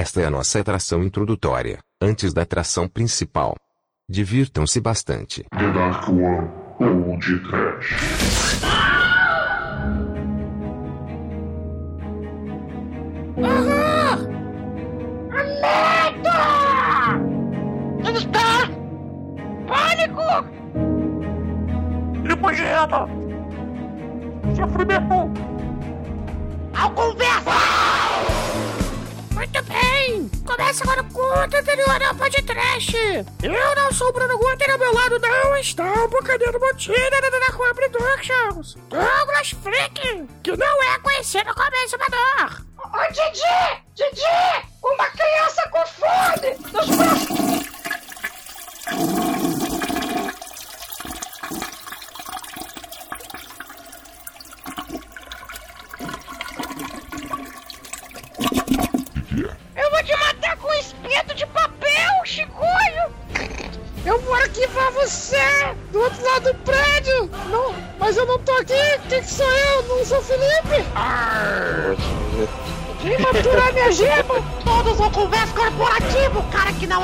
Esta é a nossa atração introdutória, antes da atração principal. Divirtam-se bastante. The Dark One ou de Trash. Alerta! Onde está? Pânico! Limogeno! Sofrimento! Ao conversa! Muito bem! Começa agora o conto anterior ao podcast! Eu não sou o Bruno Guter ao meu lado não está o Bocadeiro Botina da Dark Productions! Douglas Freak, que não é conhecido como exumador! Ô Didi! Didi! Uma criança com fome! Nos próximos...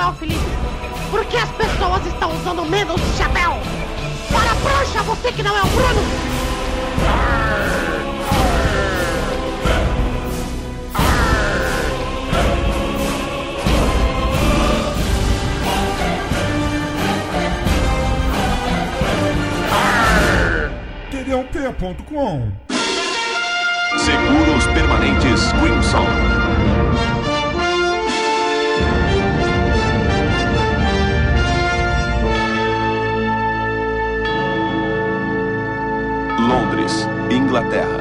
não Felipe! Porque as pessoas estão usando menos chapéu! Para a prancha, você que não é o Bruno! TDUP.com Seguros Permanentes Crimson. Inglaterra.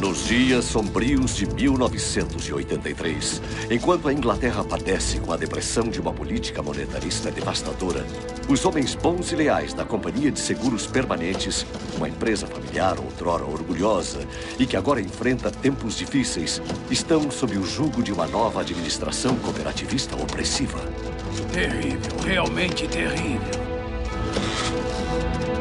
Nos dias sombrios de 1983, enquanto a Inglaterra padece com a depressão de uma política monetarista devastadora, os homens bons e leais da Companhia de Seguros Permanentes, uma empresa familiar outrora orgulhosa e que agora enfrenta tempos difíceis, estão sob o jugo de uma nova administração cooperativista opressiva. Terrível, realmente terrível.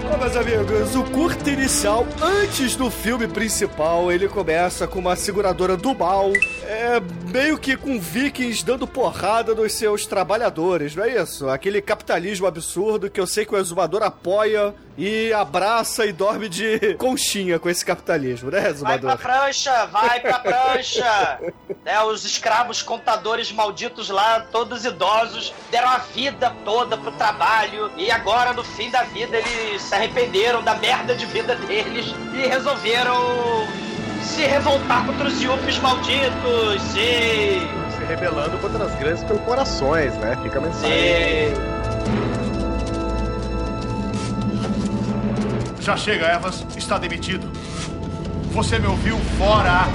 Bom, meus amigos, o curto inicial, antes do filme principal, ele começa com uma seguradora do mal, é, meio que com vikings dando porrada nos seus trabalhadores, não é isso? Aquele capitalismo absurdo que eu sei que o exumador apoia e abraça e dorme de conchinha com esse capitalismo, né, Vai exumador? pra prancha, vai pra prancha! né, os escravos contadores malditos lá, todos idosos, deram a vida toda pro trabalho e agora, no fim da vida, eles se arrependeram da merda de vida deles e resolveram se revoltar contra os yuppies malditos, sim! Se rebelando contra as grandes corporações, né? Fica a mensagem. Sim! Já chega, Evans. Está demitido. Você me ouviu? Fora!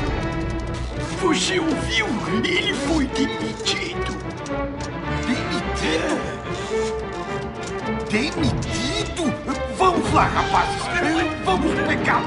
Você ouviu? Ele foi demitido. Demitido? Demitido? Vamos lá, rapazes. Vamos pegar.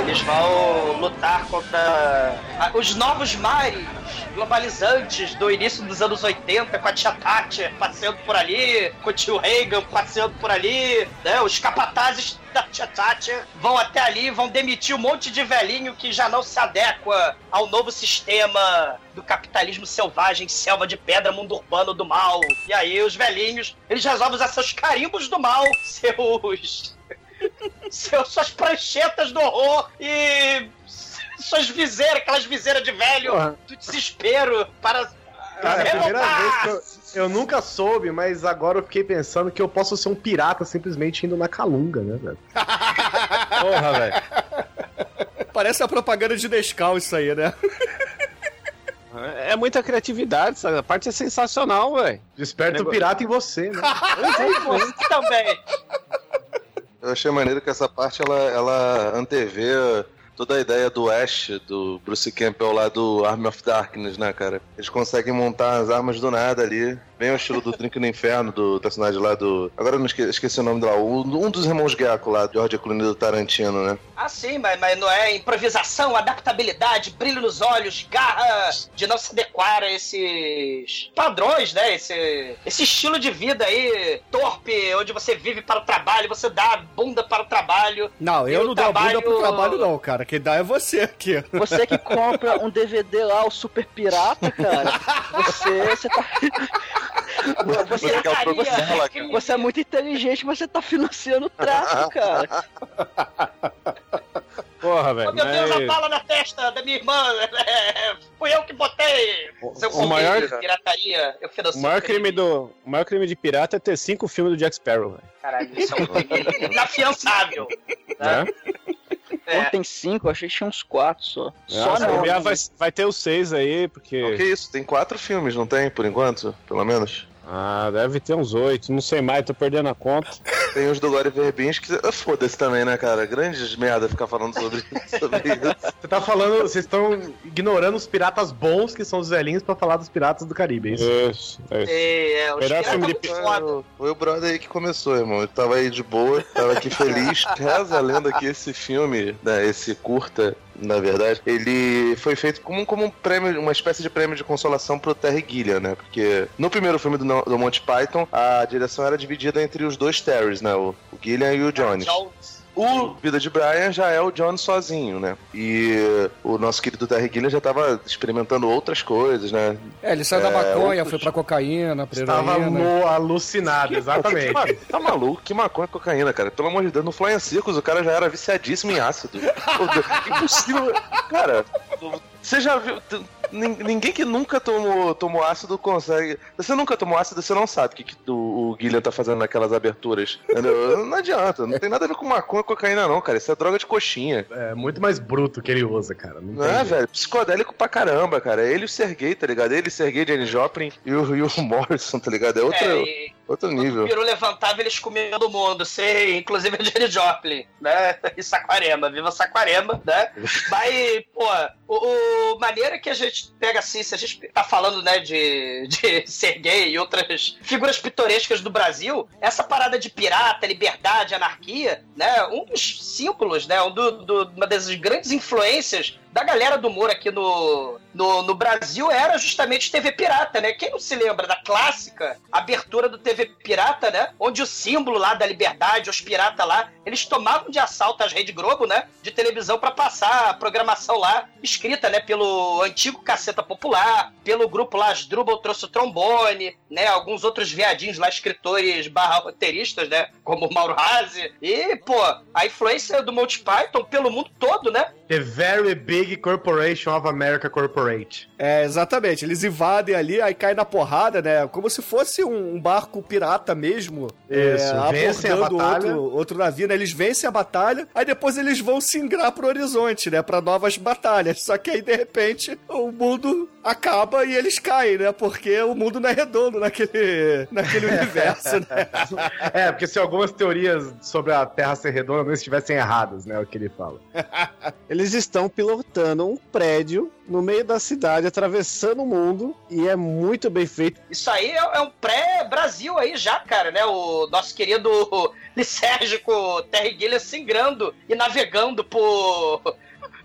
Eles vão lutar contra os novos mares globalizantes do início dos anos 80, com a tia Tati passeando por ali, com o tio Reagan passeando por ali, né? Os capatazes da tia Tati vão até ali, vão demitir um monte de velhinho que já não se adequa ao novo sistema do capitalismo selvagem, selva de pedra, mundo urbano do mal. E aí os velhinhos, eles resolvem usar seus carimbos do mal, seus seus, suas pranchetas do horror e suas viseiras, aquelas viseiras de velho Porra. do desespero para Cara, é a primeira vez que eu, eu nunca soube, mas agora eu fiquei pensando que eu posso ser um pirata simplesmente indo na calunga, né, velho? Porra, velho. Parece a propaganda de Nescau isso aí, né? É muita criatividade, sabe? A parte é sensacional, velho. Desperta o pirata em você, né? E você também. Eu achei maneiro que essa parte ela, ela antevê toda a ideia do Ash, do Bruce Campbell lá do Army of Darkness, né, cara? Eles conseguem montar as armas do nada ali. Bem ao estilo do Drink no Inferno, do personagem lá do. Agora eu não esque- esqueci o nome o- Um dos irmãos Gecko lá, George Clooney do Tarantino, né? Ah, sim, mas, mas não é improvisação, adaptabilidade, brilho nos olhos, garra de não se adequar a esses padrões, né? Esse, esse estilo de vida aí, torpe, onde você vive para o trabalho, você dá a bunda para o trabalho. Não, eu o não dou a bunda trabalho- pro trabalho, não, cara. Quem dá é você aqui. Você que compra um DVD lá, o Super Pirata, cara, você, você tá. Você, Você o produto você- dela, cara. você é muito inteligente, mas você tá financiando o tráfico, cara. Porra, Oh, velho. meu Deus, a bala na testa da minha irmã! é, fui eu que botei! Seu o maior- companheiro, pirataria, eu O financio maior, crime do, o maior crime de pirata é ter cinco filmes do Jack Sparrow, velho. Caralho, isso é um crime inafiançável. Né? É. Ontem cinco, eu achei que tinha uns quatro só. Só Nossa, não. vai, vai ter os seis aí, porque. O que é isso? Tem quatro filmes, não tem, por enquanto? Pelo menos. Ah, deve ter uns oito, não sei mais, tô perdendo a conta. Tem os do Glória Verbinski. que- Foda-se também, né, cara? Grandes merda ficar falando sobre, sobre isso. Você tá falando, vocês estão ignorando os piratas bons, que são os velhinhos, pra falar dos piratas do Caribe, é isso? Isso, é isso. É, os Melhor piratas filme de foda. Foi o brother aí que começou, irmão. Eu tava aí de boa, tava aqui feliz. Reza a lenda que esse filme, né, esse curta, na verdade, ele foi feito como, como um prêmio, uma espécie de prêmio de consolação pro Terry Gilliam, né? Porque no primeiro filme do, do Monty Python, a direção era dividida entre os dois Terrys, né? O, o Gilliam e o Jones. Jones. O Vida de Brian já é o John sozinho, né? E o nosso querido Terry Gilliam já tava experimentando outras coisas, né? É, ele saiu da É, maconha, outros- foi pra cocaína, pra Estava heroína. mo- alucinado, exatamente. Que ma- tá maluco? Que maconha cocaína, cara? Pelo amor de Deus, no Flying Circus o cara já era viciadíssimo em ácido. Impossível. Cara, você já viu. Ninguém que nunca tomou, tomou ácido consegue. Se você nunca tomou ácido, você não sabe o que, que o, o Guilherme tá fazendo naquelas aberturas. Entendeu? Não adianta, não tem nada a ver com maconha e cocaína, não, cara. Isso é droga de coxinha. É muito mais bruto que ele usa, cara. Não Não tem é, jeito. velho? Psicodélico pra caramba, cara. Ele e o Sergei, tá ligado? Ele, Sergei, Jenny Joplin e o, e o Morrison, tá ligado? É outro, É, e outro o nível. Piru levantava, eles comiam todo mundo, sei, inclusive a Jenny Joplin, né? E Saquarema, viva Saquarema, né? Mas, pô, o, o maneira que a gente pega assim, se a gente tá falando, né, de, de Sergei e outras figuras pitorescas do Brasil, essa parada de pirata, liberdade, anarquia, né? Um dos símbolos, né? Um do, do- uma das grandes influências da galera do humor aqui no, no, no Brasil era justamente TV Pirata, né? Quem não se lembra da clássica abertura do TV Pirata, né? Onde o símbolo lá da liberdade, os piratas lá, eles tomavam de assalto as Rede Globo, né? De televisão pra passar a programação lá, escrita, né? Pelo antigo Caceta Popular, pelo grupo lá, Asdrubal trouxe o trombone, né? Alguns outros viadinhos lá, escritores barra roteiristas, né? Como o Mauro Razzi. E, pô, a influência do Monty Python pelo mundo todo, né? The Very Big Corporation of America Corporate. É, exatamente. Eles invadem ali, aí cai na porrada, né? Como se fosse um, barco pirata mesmo. Isso, é, vencem a batalha. Outro, outro navio, né? Eles vencem a batalha, aí depois eles vão se ingrar pro horizonte, né? Pra novas batalhas. Só que aí, de repente, o mundo acaba e eles caem, né? Porque o mundo não é redondo naquele, naquele universo, né? É, porque se algumas teorias sobre a Terra ser redonda não estivessem erradas, né? É o que ele fala. Eles estão pilotando um prédio no meio da cidade, atravessando o mundo, e é muito bem feito. Isso aí é, é um pré-Brasil aí já, cara, né? O nosso querido lisérgico Terry Gilliam se ingrando e navegando por...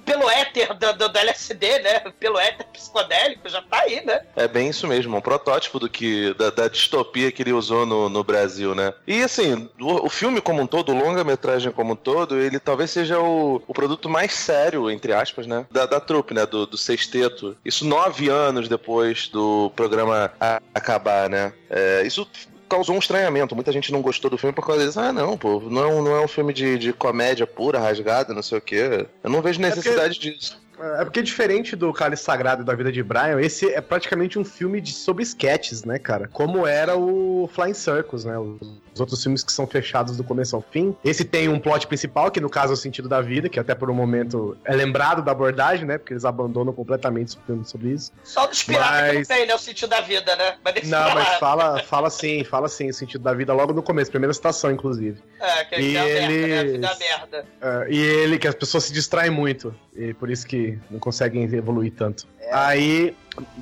Pelo éter do, do, do LSD, né? Pelo éter psicodélico, já tá aí, né? É bem isso mesmo, um protótipo do que da, da distopia que ele usou no, no Brasil, né? E assim, o, o filme como um todo, o longa-metragem como um todo, ele talvez seja o, o produto mais sério, entre aspas, né? Da, da trupe, né? Do, do sexteto. Isso nove anos depois do programa acabar, né? É, isso causou um estranhamento. Muita gente não gostou do filme por causa disso. Ah, não, pô, não, é um- não é um filme de, de comédia pura, rasgada, não sei o quê. Eu não vejo necessidade disso. É porque diferente do Cálice Sagrado e da Vida de Brian, esse é praticamente um filme de, sobre sketches, né, cara? Como era o Flying Circus, né? Os outros filmes que são fechados do começo ao fim. Esse tem um plot principal, que no caso é o sentido da vida, que até por um momento é lembrado da abordagem, né? Porque eles abandonam completamente o filme sobre isso. Só dos piratas que não Mas- tem, né? O sentido da vida, né? Mas Não, pra mas fala, fala sim, fala sim o sentido da vida logo no começo, primeira citação, inclusive. É, que E é a merda, né? Vida é merda. É, e ele, que as pessoas se distraem muito. E por isso que não conseguem evoluir tanto. Aí,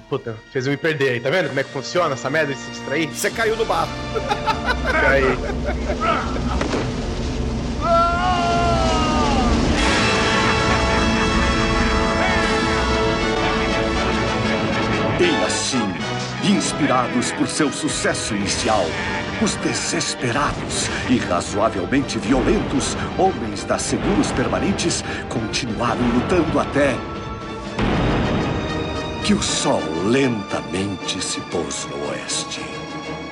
puta, fez eu me perder aí, tá vendo como é que funciona essa merda de se distrair? Você caiu no barro. Aí. E assim, inspirados por seu sucesso inicial, os desesperados e razoavelmente violentos homens da Seguros Permanentes continuaram lutando até que o sol lentamente se pôs no oeste.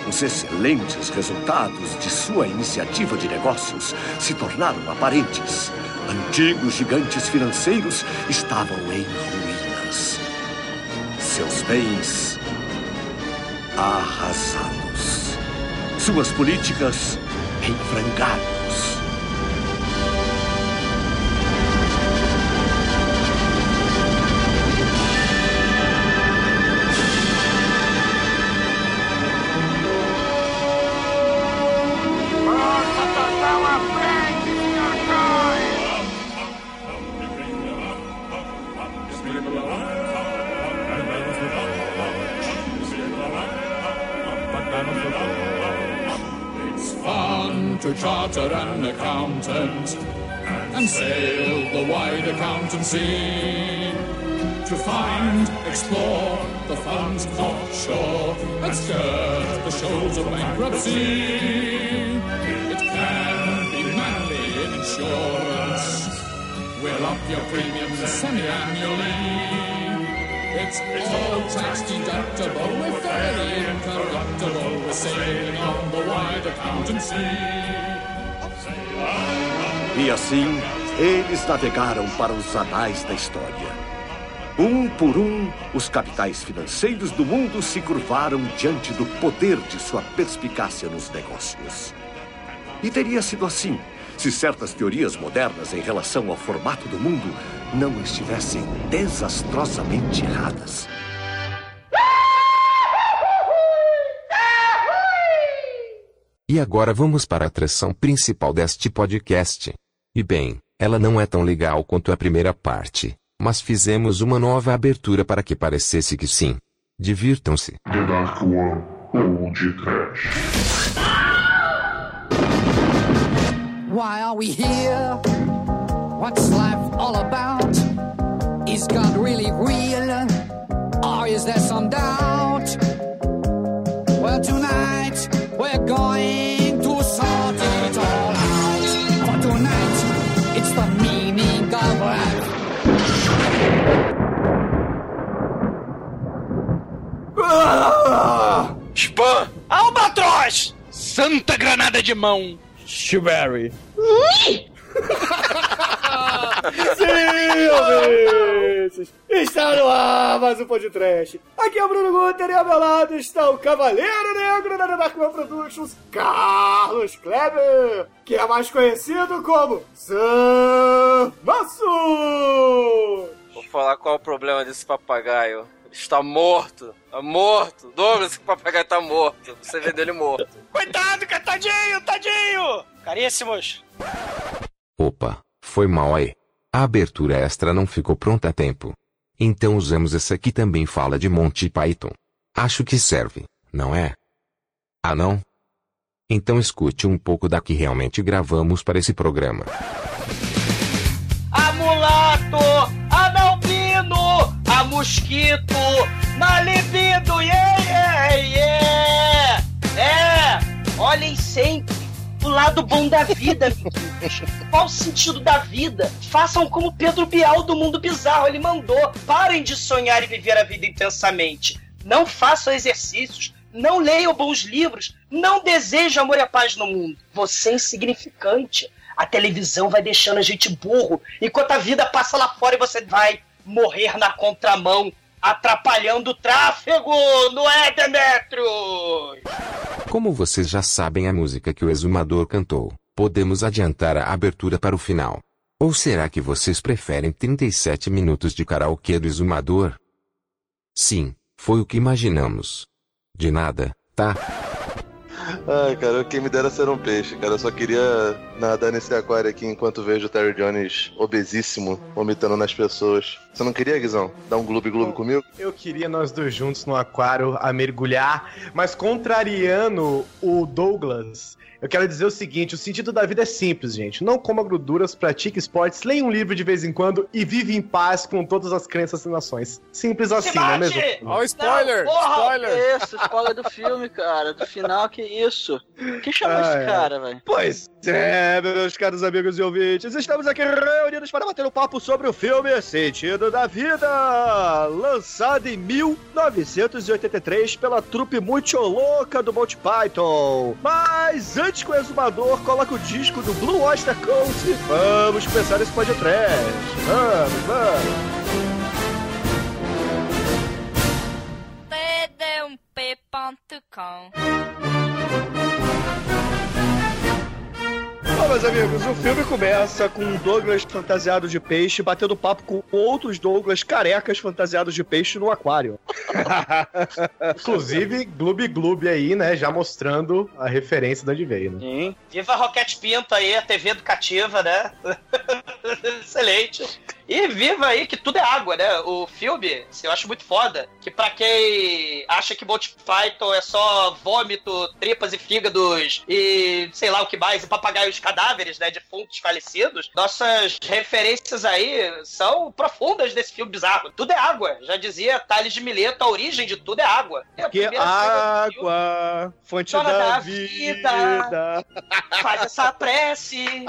Os excelentes resultados de sua iniciativa de negócios se tornaram aparentes. Antigos gigantes financeiros estavam em ruínas. Seus bens arrasados. Suas políticas em frangalhos. Accountant and sail the wide accountancy. To find, explore the funds offshore and skirt the shoals of bankruptcy. It can be manly in insurance. We'll up your premiums semi-annually. It's all tax deductible, we're fairly incorruptible, we're sailing on the wide accountancy. E assim, eles navegaram para os anais da história. Um por um, os capitais financeiros do mundo se curvaram diante do poder de sua perspicácia nos negócios. E teria sido assim se certas teorias modernas em relação ao formato do mundo não estivessem desastrosamente erradas. E agora vamos para a atração principal deste podcast. E bem, ela não é tão legal quanto a primeira parte, mas fizemos uma nova abertura para que parecesse que sim. Divirtam-se. The Dark One ou de Trash. Why are we here? What's life all about? Is God really real? Or is there some doubt? Well, tonight we're going Spam! Albatroz! Santa granada de mão! Strawberry. Sim, ouvintes! Está no ar mais um podcast. Aqui é o Bruno Guter e ao meu lado está o Cavaleiro Negro da Darkman Productions, Carlos Kleber, que é mais conhecido como Sam Maço! Vou falar qual é o problema desse papagaio. Está morto. Tá morto. Douglas, esse papagaio tá morto. Você vendeu ele morto. Coitado, cara, tadinho, tadinho! Caríssimos! Opa, foi mal aí. A abertura extra não ficou pronta a tempo. Então usamos essa aqui também fala de Monty Python. Acho que serve, não é? Ah não? Então escute um pouco da que realmente gravamos para esse programa. Mosquito! Na libido! Yeah, yeah, yeah! É! Olhem sempre o lado bom da vida, amiguinhos. Qual o sentido da vida? Façam como Pedro Bial do Mundo Bizarro. Ele mandou. Parem de sonhar e viver a vida intensamente. Não façam exercícios. Não leiam bons livros. Não desejem amor e a paz no mundo. Você é insignificante. A televisão vai deixando a gente burro, enquanto a vida passa lá fora e você vai morrer na contramão, atrapalhando o tráfego, não é, Demetrius? Como vocês já sabem a música que o exumador cantou, podemos adiantar a abertura para o final. Ou será que vocês preferem 37 minutos de karaokê do exumador? Sim, foi o que imaginamos. De nada, tá? Ai, cara, quem me dera ser um peixe, cara. Eu só queria nadar nesse aquário aqui enquanto vejo o Terry Jones obesíssimo, vomitando nas pessoas. Você não queria, Guizão? Dar um gloob-gloob comigo? Eu queria nós dois juntos no aquário a mergulhar, mas contrariando o Douglas, eu quero dizer o seguinte: o sentido da vida é simples, gente. Não coma gorduras, pratique esportes, leia um livro de vez em quando e vive em paz com todas as crenças e nações. Simples assim, não é mesmo? Ó, o spoiler! Não, porra, spoiler! Que isso, spoiler do filme, cara. Do final, que isso? Quem chamou Ah, esse é. cara, velho? Pois é, meus caros amigos e ouvintes, estamos aqui reunidos para bater um papo sobre o filme Sentido da Vida, lançado em 1983 pela trupe muito louca do Monty Python. Mas antes que o exumador coloque o disco do Blue Oyster Cult, vamos começar esse podcast. Vamos, vamos. td1p.com Bom, meus amigos, o filme começa com um Douglas fantasiado de peixe batendo papo com outros Douglas carecas fantasiados de peixe no aquário. Inclusive, Gloob Gloob aí, né? Já mostrando a referência de onde veio, né? Sim. Viva a Roquete Pinto aí, a TV educativa, né? Excelente. E viva aí que tudo é água, né? O filme, assim, eu acho muito foda. Que pra quem acha que Monty Python é só vômito, tripas e fígados e sei lá o que mais, e papagaios cadáveres, né? Defuntos falecidos, nossas referências aí são profundas desse filme bizarro. Tudo é água. Já dizia Thales de Mileto, a origem de tudo é água. É Que água, fonte da, da vida. vida. Faz essa prece.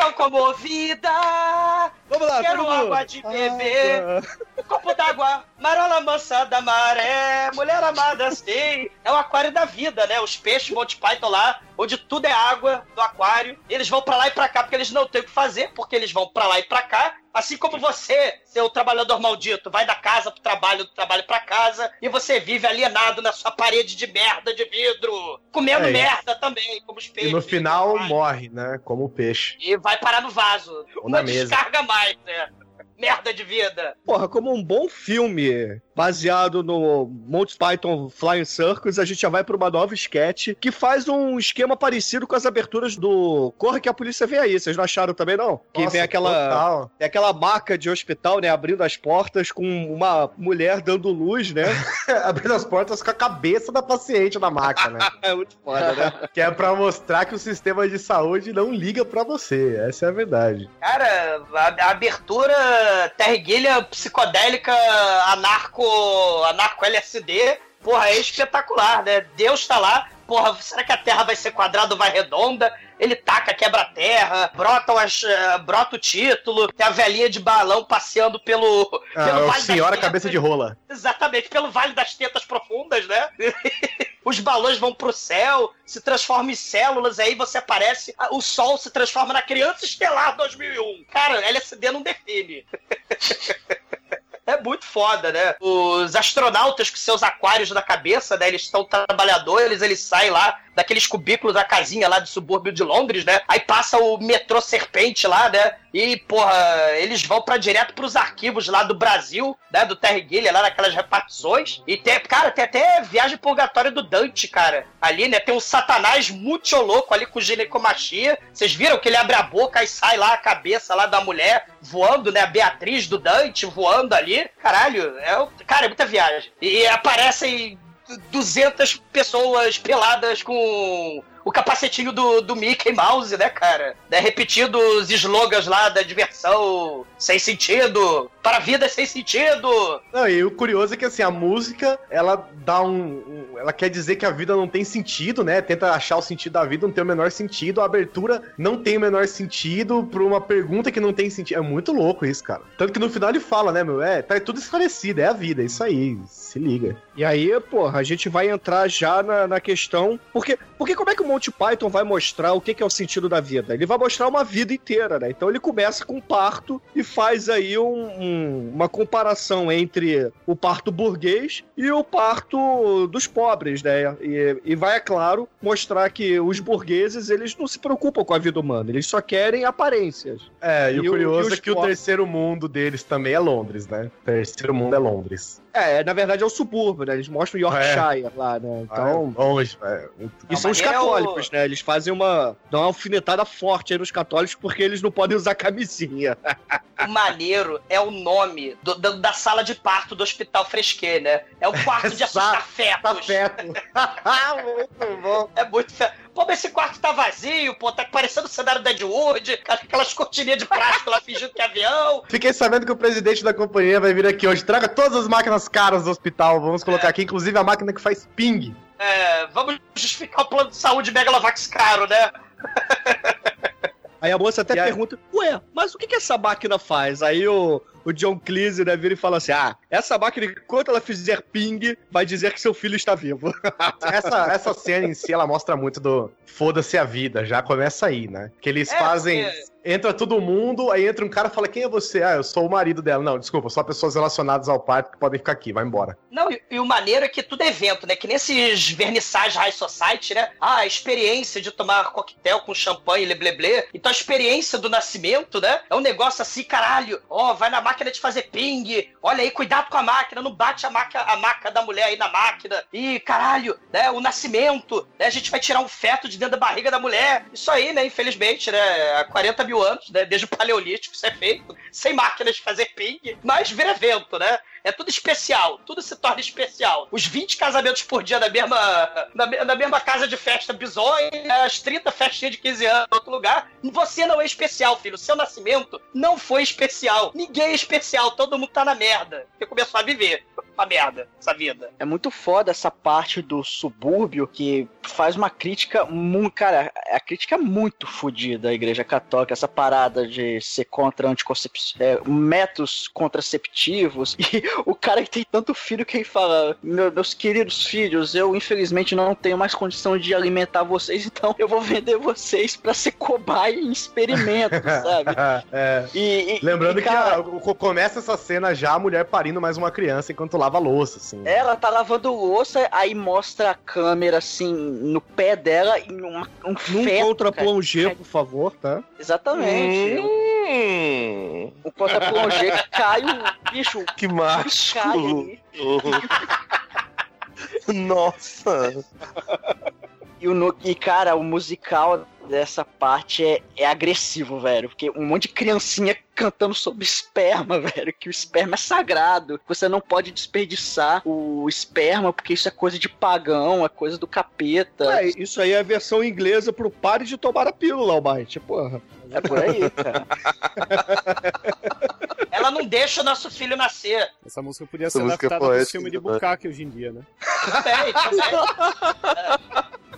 Tão comovida. Vamos lá, Quero água de beber. Água. Um copo d'água. Marola mansa da maré. Mulher amada, sei. É o aquário da vida, né? Os peixes Monty Python lá, onde tudo é água do aquário. Eles vão pra lá e pra cá porque eles não têm o que fazer, porque eles vão pra lá e pra cá. Assim como você, seu trabalhador maldito, vai da casa pro trabalho, do trabalho pra casa, e você vive alienado na sua parede de merda de vidro, comendo É, e- merda também, como os E peixes. no final morre, né? Como o peixe. E vai parar no vaso. Ou Não na mesa. descarga mais, né? Merda de vida. Porra, como um bom filme baseado no Monty Python Flying Circus, a gente já vai pra uma nova sketch que faz um esquema parecido com as aberturas do Corra que a polícia vem aí. Vocês não acharam também, não? Que Nossa, vem aquela, total. é aquela maca de hospital, né? Abrindo as portas com uma mulher dando luz, né? Abrindo as portas com a cabeça da paciente na maca, né? é muito foda, né? que é pra mostrar que o sistema de saúde não liga pra você. Essa é a verdade. Cara, a, a abertura Terry Gilliam psicodélica anarco, anarco LSD, porra, é espetacular, né? Deus tá lá, porra, será que a Terra vai ser quadrada ou vai redonda? Ele taca, quebra a terra, brota, umas, eh, brota o título, tem a velhinha de balão passeando pelo, pelo Ah, Vale o das senhora cabeça de rola. Exatamente, pelo Vale das Tetas Profundas, né? Os balões vão pro céu, se transformam em células, aí você aparece, o Sol se transforma na criança estelar 2001. Cara, LSD não define. Foda, né? Os astronautas com seus aquários na cabeça, né? Eles estão trabalhadores, eles saem lá daqueles cubículos da casinha lá do subúrbio de Londres, né? Aí passa o metrô Serpente lá, né? E, porra, eles vão para direto pros arquivos lá do Brasil, né? Do Terry Gilliam, lá naquelas repartições. E tem, cara, tem até viagem purgatória do Dante, cara. Ali, né? Tem um satanás muito louco ali com ginecomastia. Vocês viram que ele abre a boca e sai lá a cabeça lá da mulher voando, né? A Beatriz do Dante voando ali. Caralho, é, cara, é muita viagem. E aparecem 200 pessoas peladas com o capacetinho do, do Mickey Mouse, né, cara? Né, repetindo os slogans lá da diversão sem sentido, para a vida sem sentido. Não, e o curioso é que assim, a música, ela dá um, um- Ela quer dizer que a vida não tem sentido, né? Tenta achar o sentido da vida, não tem o menor sentido. A abertura não tem o menor sentido pra uma pergunta que não tem sentido. É muito louco isso, cara. Tanto que no final ele fala, né, meu? É, tá tudo esclarecido, é a vida, é isso aí. Se liga. E aí, porra, a gente vai entrar já na, na questão. Porque, porque como é que o Monty Python vai mostrar o que, que é o sentido da vida? Ele vai mostrar uma vida inteira, né? Então ele começa com o parto e faz aí um- um- uma comparação entre o parto burguês e o parto dos pobres. né? E, e vai, é claro, mostrar que os burgueses, eles não se preocupam com a vida humana, eles só querem aparências. É, e, E o o- curioso e é que o pobres- terceiro mundo deles também é Londres, né? O terceiro mundo é Londres. É, na verdade é o subúrbio, né? Eles mostram Yorkshire lá, né? Então. É, longe, é, muito- E são os é católicos, né? Eles fazem uma. dão uma alfinetada forte aí nos católicos porque eles não podem usar camisinha. O maneiro é o nome do- da- da sala de parto do Hospital Fresquet, né? É o quarto de assustar fetos. muito bom. É muito mas esse quarto tá vazio, pô, tá parecendo o cenário da Deadwood, aquelas cortininhas de plástico lá fingindo que é avião. Fiquei sabendo que o presidente da companhia vai vir aqui hoje. Traga todas as máquinas caras do hospital. Vamos colocar aqui, inclusive, a máquina que faz ping. É, vamos justificar o plano de saúde Megalovax caro, né? Aí a moça até E aí- pergunta, ué, mas o que, que essa máquina faz? Aí o, o John Cleese, né, vira e fala assim, ah, essa máquina, enquanto ela fizer ping, vai dizer que seu filho está vivo. Essa, essa cena em si, ela mostra muito do foda-se a vida. Já começa aí, né? Que eles É, fazem. porque- Entra todo mundo, aí entra um cara e fala: Quem é você? Ah, eu sou o marido dela. Não, desculpa, só pessoas relacionadas ao parto que podem ficar aqui, vai embora. Não, e, e o maneiro é que tudo é evento, né? Que nesses vernissage high society, né? Ah, a experiência de tomar coquetel com champanhe lebleble. Então a experiência do nascimento, né? É um negócio assim, caralho. Ó, vai na máquina de fazer ping. Olha aí, cuidado com a máquina, não bate a maca, a maca da mulher aí na máquina. E caralho, né? O nascimento, né? A gente vai tirar um feto de dentro da barriga da mulher. Isso aí, né? Infelizmente, né? Há 40 mil anos, né? Desde o Paleolítico, isso é feito. Sem máquinas de fazer ping. Mas vira evento, né? É tudo especial, tudo se torna especial. Os 20 casamentos por dia na mesma, na, na mesma casa de festa bizonha, as 30 festinhas de 15 anos em outro lugar. Você não é especial, filho. Seu nascimento não foi especial. Ninguém é especial, todo mundo tá na merda. Você começou a viver uma merda, essa vida. É muito foda essa parte do subúrbio que faz uma crítica muito. Cara, a crítica é muito fodida à Igreja Católica, essa parada de ser contra anticoncepção, é, métodos contraceptivos. E o cara que tem tanto filho que ele fala: "Meu- Meus queridos filhos, eu infelizmente não tenho mais condição de alimentar vocês, então eu vou vender vocês pra ser cobaia em experimentos, sabe? É. E, e- Lembrando e, cara, que a- começa essa cena já a mulher parindo mais uma criança enquanto lava a louça, assim. Ela tá lavando louça, aí mostra a câmera assim no pé dela e uma, um Num feto, contra-plongé, por favor, tá? Exatamente. Hum, O contra-plongé cai o bicho. que Cai másculo. ali. Nossa. E, o, no- e, cara, o musical dessa parte é, é agressivo, velho. Porque um monte de criancinha cantando sobre esperma, velho. Que o esperma é sagrado. Você não pode desperdiçar o esperma, porque isso é coisa de pagão, é coisa do capeta. É, isso aí é a versão inglesa pro pare de tomar a pílula, Almighty, porra. É por aí, cara. Ela não deixa o nosso filho nascer. Essa música podia Essa ser música é adaptada pro poética, filme de né? Bukake hoje em dia, né? Também, também.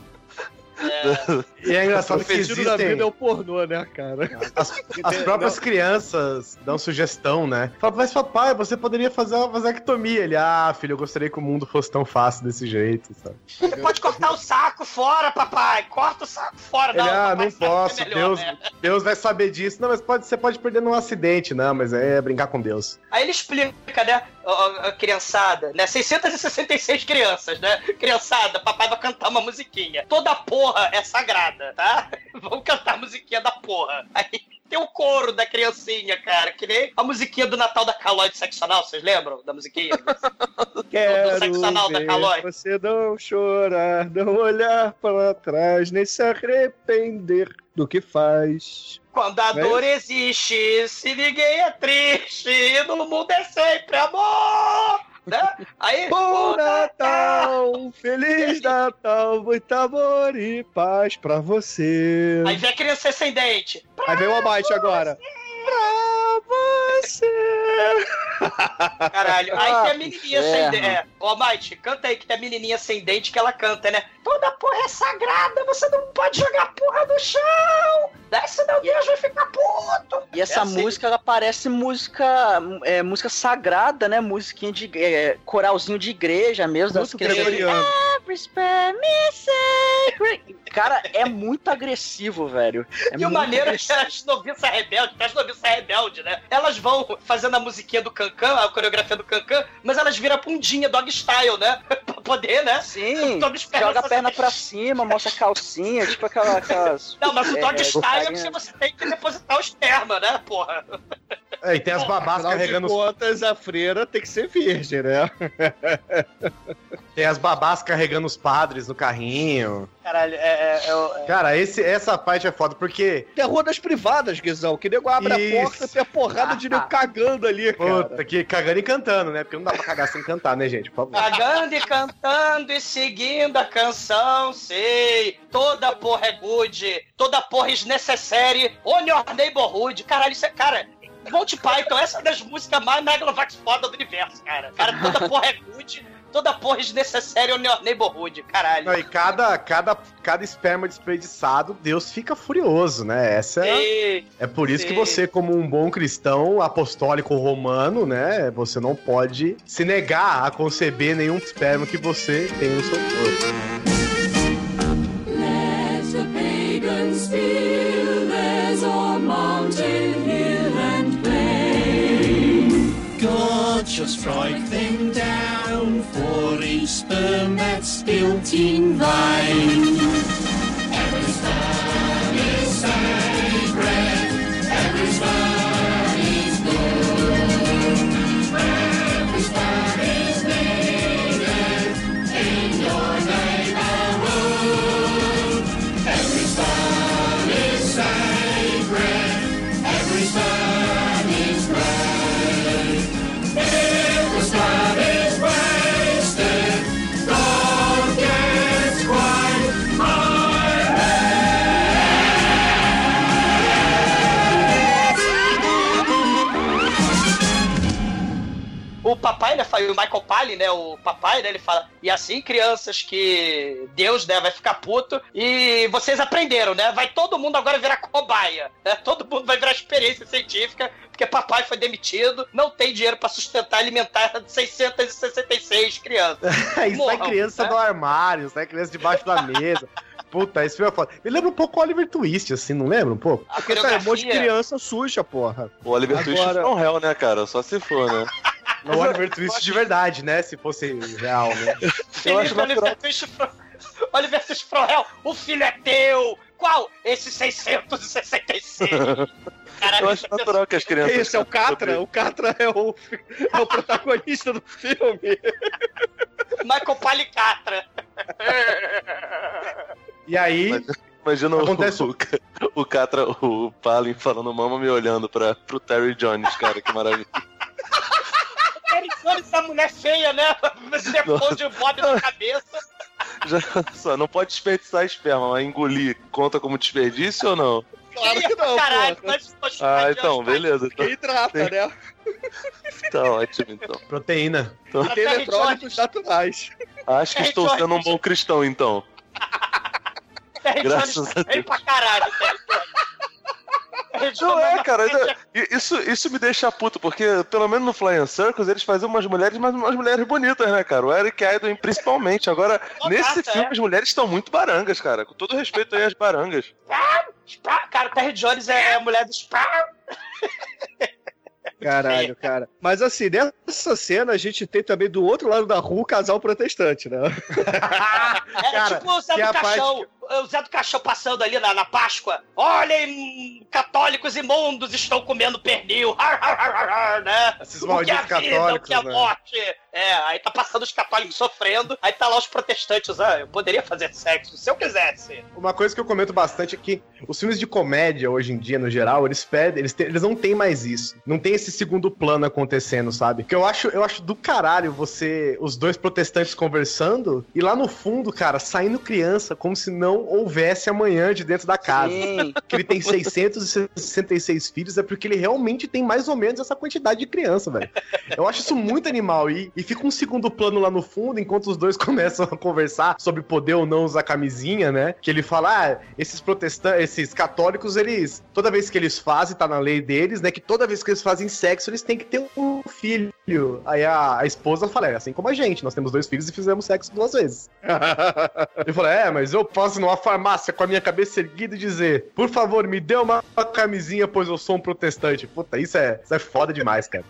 E é engraçado o que sentido da existem... vida é o pornô, né, cara? As, as próprias crianças dão sugestão, né? Fala, mas papai, você poderia fazer uma vasectomia. Ele, ah, filho, eu gostaria que o mundo fosse tão fácil desse jeito, sabe? Você pode cortar o saco fora, papai. Corta o saco fora. Ele, Não, ah, papai não é posso, melhor, Deus, né? Deus vai saber disso. Não, mas pode, você pode perder num acidente, não, mas é brincar com Deus. Aí ele explica, né, a criançada, né, 666 crianças, né, criançada, papai vai cantar uma musiquinha. Toda porra é sagrada, tá? Vamos cantar a musiquinha da porra. Aí tem o coro da criancinha, cara, que nem a musiquinha do Natal da Calói de Sexo Anal, vocês lembram da musiquinha? Quero anal da você não chorar, não olhar para trás, nem se arrepender do que faz. Quando a é dor existe, se ninguém é triste, no mundo é sempre amor, né? Aí, Bom Natal, Feliz Natal, muito amor e paz pra você. aí vem a criança sem dente. Aí vem o Almighty agora. Pra você. Caralho, aí Ah, tem a menininha que sem dente. É, ô Mike, canta aí que tem a menininha sem dente que ela canta, né? Toda porra é sagrada, você não pode jogar porra no chão! Daí senão Deus vai ficar puto! E essa É assim. música, ela parece música é, música sagrada, né? Musiquinha de é, coralzinho de igreja mesmo. das crianças. gregoriano. Every spare me sacred. Cara, é muito agressivo, velho. É E o maneiro é agressivo. que as noviças rebeldes, as noviças rebeldes, né? Elas vão fazendo a musiquinha do Cancan, a coreografia do Cancan, mas elas viram a bundinha dog style, né? pra poder, né? Sim, joga a perna pra cima, mostra a calcinha, tipo aquela, aquelas... Não, mas o é, dog style é carinha. porque você tem que depositar o esperma, né, porra? É, e tem as babás Afinal carregando de os contas, a freira tem que ser virgem, né? Tem as babás carregando os padres no carrinho. Caralho, é. é, é, é- Cara, esse, essa parte é foda, porque. Terror das privadas, Guizão. Que nego abre Isso. a porta e tem a porrada de nego cagando ali, cara. Puta, que cagando e cantando, né? Porque não dá pra cagar sem cantar, né, gente? Por favor. Cagando e cantando e seguindo a canção, sei. Toda porra é good, toda porra is necessary on your neighborhood. Caralho, isso é. Cara, Monty Python, essa é das músicas mais Megalovax foda do universo, cara. Cara, toda porra é good, toda porra on your neighborhood. Caralho. Não, e cada, cada, cada esperma desperdiçado, Deus fica furioso, né? Essa é, Sim, é por isso que sim. você, como um bom cristão apostólico romano, né? Você não pode se negar a conceber nenhum esperma que você tem no seu corpo. Feel there's a mountain, hill, and plain. God just strike them down for each sperm that's built papai, né, o Michael Palin, né, o papai, né, ele fala, e assim, crianças, que Deus, né, vai ficar puto, e vocês aprenderam, né, vai todo mundo agora virar cobaia, né, todo mundo vai virar experiência científica, porque papai foi demitido, não tem dinheiro pra sustentar e alimentar 666 crianças. Isso Morram, sai criança né? no armário, sai criança debaixo da mesa. Puta, esse filme é foda. Me lembra um pouco o Oliver Twist, assim, não lembra um pouco? A Porque é um monte de criança suja, porra. O Oliver Twist Agora- from Hell, né, cara? Só se for, né? No Oliver Twist de verdade, né? Se fosse real, né? Eu acho natural. Oliver Twist Fro- Oliver Twist from Hell, o filho é teu! Qual? Esse 666. Caralho, Eu acho natural que as crianças. Esse é o Catra. O Catra é o, é o protagonista do filme. Michael Palicatra. E aí, Imagina o, Acontece- o, o Catra, o Palin falando mama me olhando pra, pro Terry Jones, cara, que maravilha. Olha essa mulher feia, né? Depois de Bob na cabeça. Já, só, não pode desperdiçar esperma, mas engolir conta como desperdício ou não? Claro que não, Caralho, porra. mas Ah, então, beleza. Então, hidrata, né? tá ótimo, então. proteína. Então, E tem Terry eletrólitos naturais. acho que estou sendo um bom cristão, então. Graças a Deus. pra caralho, Não é, cara. Isso, isso me deixa puto, porque pelo menos no Flying Circus eles faziam umas mulheres, mas umas mulheres bonitas, né, cara? O Eric Idle principalmente. Agora, nesse gata, filme é. as mulheres estão muito barangas, cara. Com todo respeito aí às barangas. Cara, o Terry Jones é a mulher do. Caralho, cara. Mas assim, nessa cena a gente tem também do outro lado da rua o casal protestante, né? É Cara, tipo o Zé que é do a parte Caixão. O Zé do Caixão passando ali na, na Páscoa. Olhem, católicos imundos estão comendo pernil. Har, har, har, har, har, né? Esses é malditos vida, o católicos, que é a né? morte. É, aí tá passando os católicos sofrendo. Aí tá lá os protestantes. Ah, eu poderia fazer sexo se eu quisesse. Uma coisa que eu comento bastante é que os filmes de comédia, hoje em dia, no geral, eles pedem, eles, têm- eles não têm mais isso. Não tem esse segundo plano acontecendo, sabe? Que eu acho, eu acho do caralho você, os dois protestantes conversando, e lá no fundo, cara, saindo criança, como se não houvesse amanhã de dentro da casa. Sim. Que ele tem 666 filhos, é porque ele realmente tem mais ou menos essa quantidade de criança, velho. Eu acho isso muito animal. E, e fica um segundo plano lá no fundo, enquanto os dois começam a conversar sobre poder ou não usar camisinha, né? Que ele fala, ah, esses protestantes, esses católicos, eles, toda vez que eles fazem, tá na lei deles, né? Que toda vez que eles fazem sexo, eles têm que ter um filho. Aí a, a esposa fala, é assim como a gente, nós temos dois filhos e fizemos sexo duas vezes. Ele falou, é, mas eu posso numa farmácia com a minha cabeça erguida e dizer, por favor, me dê uma camisinha, pois eu sou um protestante. Puta, isso é, isso é foda demais, cara.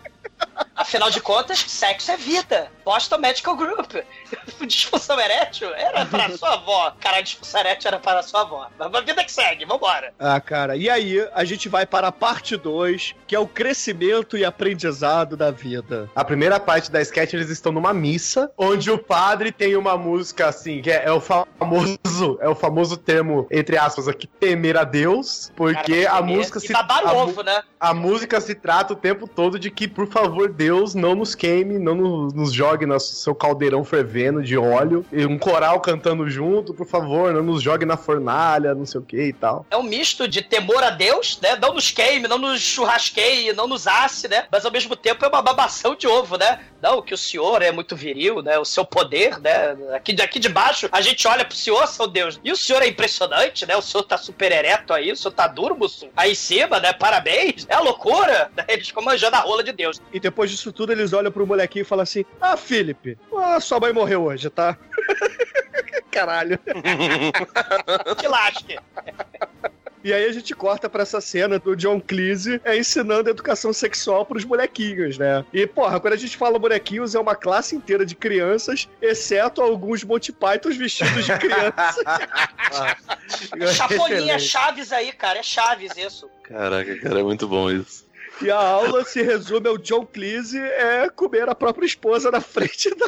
Afinal de contas, sexo é vida. Boston Medical Group. disfunção erétil era para sua avó. Cara, a disfunção erétil era para sua avó. Mas a vida que segue, vambora. Ah, cara, e aí a gente vai para a parte 2, que é o crescimento e aprendizado da vida. A primeira parte da sketch, eles estão numa missa, onde o padre tem uma música assim, que é, é o famoso, é o famoso termo, entre aspas, aqui, temer a Deus, porque Cara, a música e se. babar a, ovo, né? a música se trata o tempo todo de que, por favor, Deus não nos queime, não nos, nos jogue no seu caldeirão fervendo de óleo, e um coral cantando junto, por favor, não nos jogue na fornalha, não sei o que e tal. É um misto de temor a Deus, né? Não nos queime, não nos churrasqueie, não nos asse, né? Mas ao mesmo tempo é uma babação de ovo, né? Não, que o senhor é muito viril, né? O seu poder, né? Aqui, aqui de baixo, a gente olha pro senhor, seu Deus. E o senhor é impressionante, né? O senhor tá super ereto aí, o senhor tá duro, moço. Aí em cima, né? Parabéns. É a loucura. Né? Eles ficam manjando a rola de Deus. E depois disso tudo, eles olham pro molequinho e falam assim: Ah, Felipe, ah, sua mãe morreu hoje, tá? Caralho. Que lasque. E aí a gente corta pra essa cena do John Cleese é, ensinando educação sexual pros molequinhos, né? E, porra, quando a gente fala bonequinhos, é uma classe inteira de crianças, exceto alguns Monty Pythons vestidos de criança. Chapolin é Excelente. Chaves aí, cara. É Chaves isso. Caraca, cara, é muito bom isso. E a aula se resume ao John Cleese é comer a própria esposa na frente da,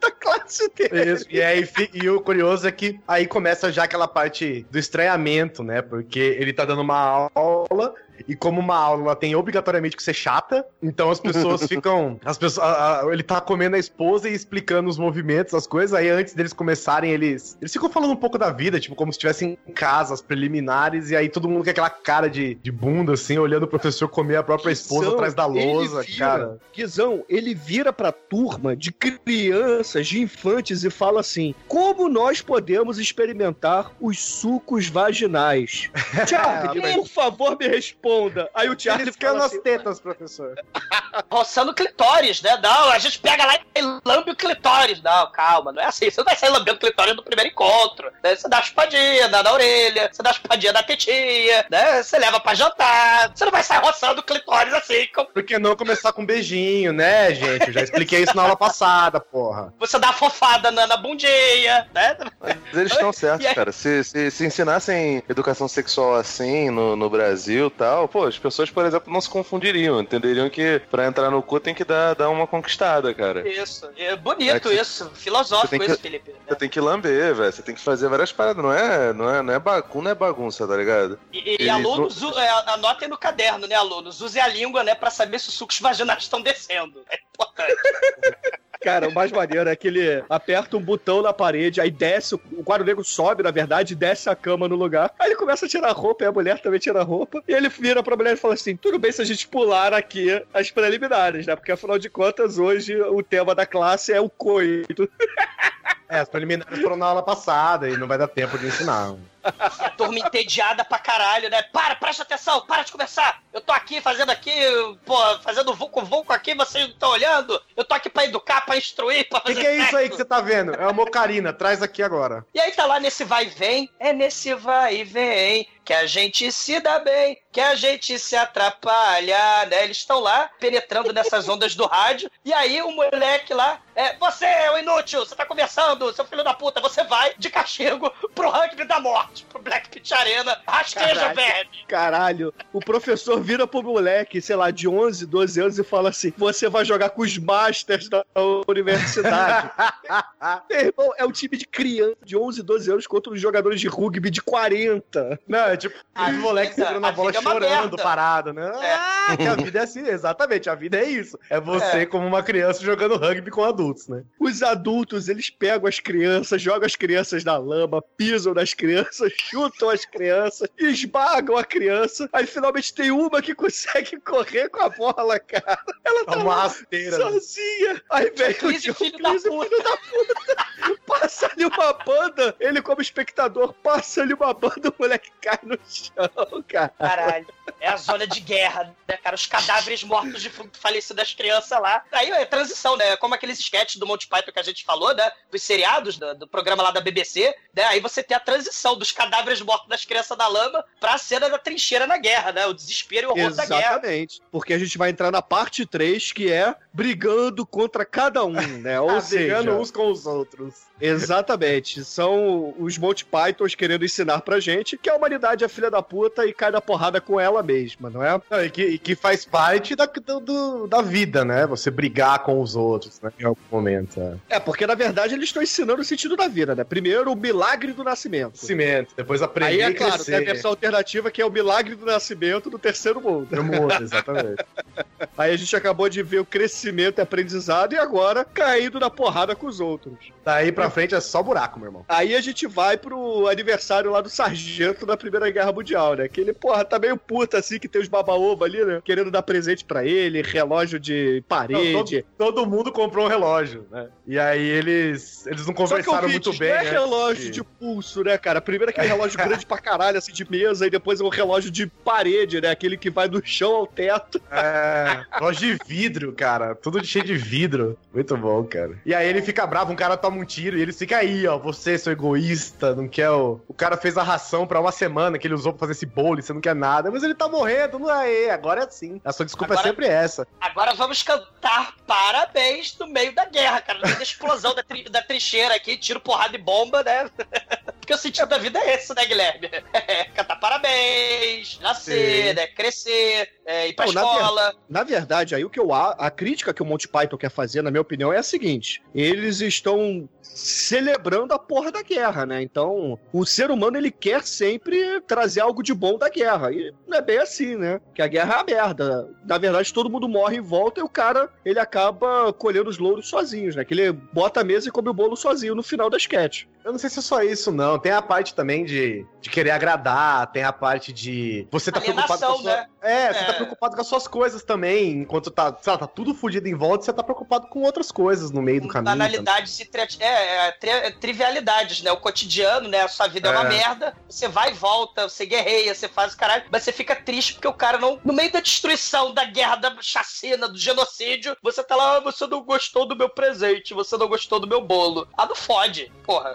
da classe dele. Isso, e, aí, e o curioso é que aí começa já aquela parte do estranhamento, né? Porque ele tá dando uma aula. E como uma aula ela tem obrigatoriamente que ser chata, então as pessoas ficam. As pessoas, a- a- ele tá comendo a esposa e explicando os movimentos, as coisas. Aí antes deles começarem, eles. Eles ficam falando um pouco da vida, tipo, como se estivessem em casa, as preliminares. E aí todo mundo com aquela cara de, de bunda, assim, olhando o professor comer a própria esposa Guizão, atrás da lousa, vira- cara. Guizão, ele vira pra turma de crianças, de infantes e fala assim: como nós podemos experimentar os sucos vaginais? Charlie, por favor, me responda. Aí o Charlie Ele fica fala nas assim, tetas, professor. Roçando clitóris, né? Não, a gente pega lá e lambe o clitóris. Não, calma, não é assim. Você não vai sair lambendo o clitóris no primeiro encontro. Né? Você dá espadinha dá na orelha, você dá espadinha na tetinha, né? Você leva pra jantar. Você não vai sair roçando o clitóris assim. Como... Por que não começar com um beijinho, né, gente? Eu já expliquei isso na aula passada, porra. Você dá uma fofada na, na bundinha, né? Mas eles estão certos, aí- cara. Se, se, se ensinassem educação sexual assim no, no Brasil e tal, pô, as pessoas, por exemplo, não se confundiriam. Entenderiam que pra entrar no cu tem que dar, dar uma conquistada, cara. Isso. É bonito É que você- isso. Filosófico que- isso, Felipe. Você tem que lamber, velho. Você tem que fazer várias paradas. Não é, não é, não é, bagun não é bagunça, tá ligado? E, e E- alunos, u- é, anotem no caderno, né, alunos? Use a língua, né, pra saber se os sucos vaginais estão descendo. É importante. Cara, o mais maneiro é que ele aperta um botão na parede, aí desce, o quadro negro sobe, na verdade, desce a cama no lugar. Aí ele começa a tirar a roupa, e a mulher também tira a roupa. E ele vira pra mulher e fala assim: tudo bem se a gente pular aqui as preliminares, né? Porque afinal de contas, hoje o tema da classe é o coito. É, as preliminares foram na aula passada e não vai dar tempo de ensinar. E a turma entediada pra caralho, né? Para, presta atenção, para de conversar. Eu tô aqui fazendo aqui, pô, fazendo vulco vulco aqui, vocês não estão olhando. Eu tô aqui pra educar, pra instruir, pra O que, fazer que é isso aí que você tá vendo? É uma mocarina, traz aqui agora. E aí tá lá nesse vai e vem, é nesse vai e vem que a gente se dá bem, que a gente se atrapalha, né? Eles estão lá penetrando nessas ondas do rádio, e aí o moleque lá, é, você é o inútil, você tá conversando, seu filho da puta, você vai de castigo pro rugby da morte, pro Black Pit Arena, rasteja, Caralho. verme. Caralho, o professor vira pro moleque, sei lá, de 11, 12 anos e fala assim: Você vai jogar com os Masters da universidade. Meu irmão, é um time de criança de 11, 12 anos contra os jogadores de rugby de 40. Não, é tipo, os moleques segurando a a bola é chorando, parado, né? É. Ah, que a vida é assim, exatamente, a vida é isso. É você É. como uma criança jogando rugby com adultos, né? Os adultos, eles pegam as crianças, jogam as crianças na lama, pisam nas crianças, chutam as crianças, esmagam a criança. Aí finalmente tem uma que consegue correr com a bola, cara. Ela tá Uma rasteira. né? sozinha. Aí vem o John Cleese, filho da puta. Passa ali uma banda, ele como espectador, passa ali uma banda, o moleque cai no chão, cara. Caralho, é a zona de guerra, né, cara? Os cadáveres mortos de falecidas das crianças lá. Aí é transição, né? Como aqueles sketches do Monty Python que a gente falou, né? Dos seriados, do, do programa lá da BBC, né? Aí você tem a transição dos cadáveres mortos das crianças na lama pra cena da trincheira na guerra, né? O desespero e o horror da guerra. Exatamente. Porque a gente vai entrar na parte 3, que é brigando contra cada um, né? Ou seja, Brigando uns com os outros. Exatamente. São os Monty Pythons querendo ensinar pra gente que a humanidade é filha da puta e cai na porrada com ela mesma, não é? Não, e, que, e que faz parte da, do- do- da vida, né? Você brigar com os outros, né? Em algum momento. É. É, porque na verdade eles estão ensinando o sentido da vida, né? Primeiro, o milagre do nascimento. Cimento, depois aprender Aí é claro, tem a versão alternativa que é o milagre do nascimento do terceiro mundo. No mundo, exatamente. Aí a gente acabou de ver o crescimento e aprendizado e agora caindo na porrada com os outros. Daí pra frente é só buraco, meu irmão. Aí a gente vai pro aniversário lá do sargento da Primeira Guerra Mundial, né? Que ele, porra, tá meio puto assim, que tem os baba-ovo ali, né? Querendo dar presente pra ele, relógio de parede. Não, todo, todo mundo comprou um relógio, né? E aí eles, eles não conversaram muito bem. não é né? relógio E- de pulso, né, cara? Primeiro aquele relógio grande pra caralho, assim, de mesa, e depois é um relógio de parede, né? Aquele que vai do chão ao teto. É, relógio de vidro, cara. Tudo cheio de vidro. Muito bom, cara. E aí ele fica bravo, um cara toma um tiro e ele fica aí, ó. Você, seu egoísta, não quer o. O cara fez a ração pra uma semana que ele usou pra fazer esse bolo e você não quer nada. Mas ele tá morrendo, não é? Agora é assim. A sua desculpa Agora- é sempre essa. Agora vamos cantar parabéns no meio da guerra, cara. No meio da explosão da, tri- da trincheira aqui, tiro, porrada e bomba, né? Porque o sentido da vida é esse, né, Guilherme? É cantar parabéns, nascer, Sim. né? Crescer, é, ir pra Não, na escola. ver- Na verdade, aí o que eu a, a crítica que o Monty Python quer fazer, na minha opinião, é a seguinte: eles estão celebrando a porra da guerra, né? Então, o ser humano ele quer sempre trazer algo de bom da guerra. E não é bem assim, né? Que a guerra é a merda. Na verdade, todo mundo morre em volta e o cara ele acaba colhendo os louros sozinhos, né? Que ele bota a mesa e come o bolo sozinho no final da sketch. Eu não sei se é só isso, não. Tem a parte também de, de querer agradar, tem a parte de. Você tá preocupado com a Alienação, sua... né? É, você É. tá preocupado com as suas coisas também. Enquanto tá, sei lá, tá tudo fudido em volta, você tá preocupado com outras coisas no meio do caminho. Banalidades e tri- é, é, tri- trivialidades, né? O cotidiano, né? A sua vida é. uma É. merda. Você vai e volta, você guerreia, você faz o caralho, mas você fica triste porque o cara não. No meio da destruição, da guerra, da chacina, do genocídio, você tá lá, ah, você não gostou do meu presente, você não gostou do meu bolo. Ah, não fode, porra.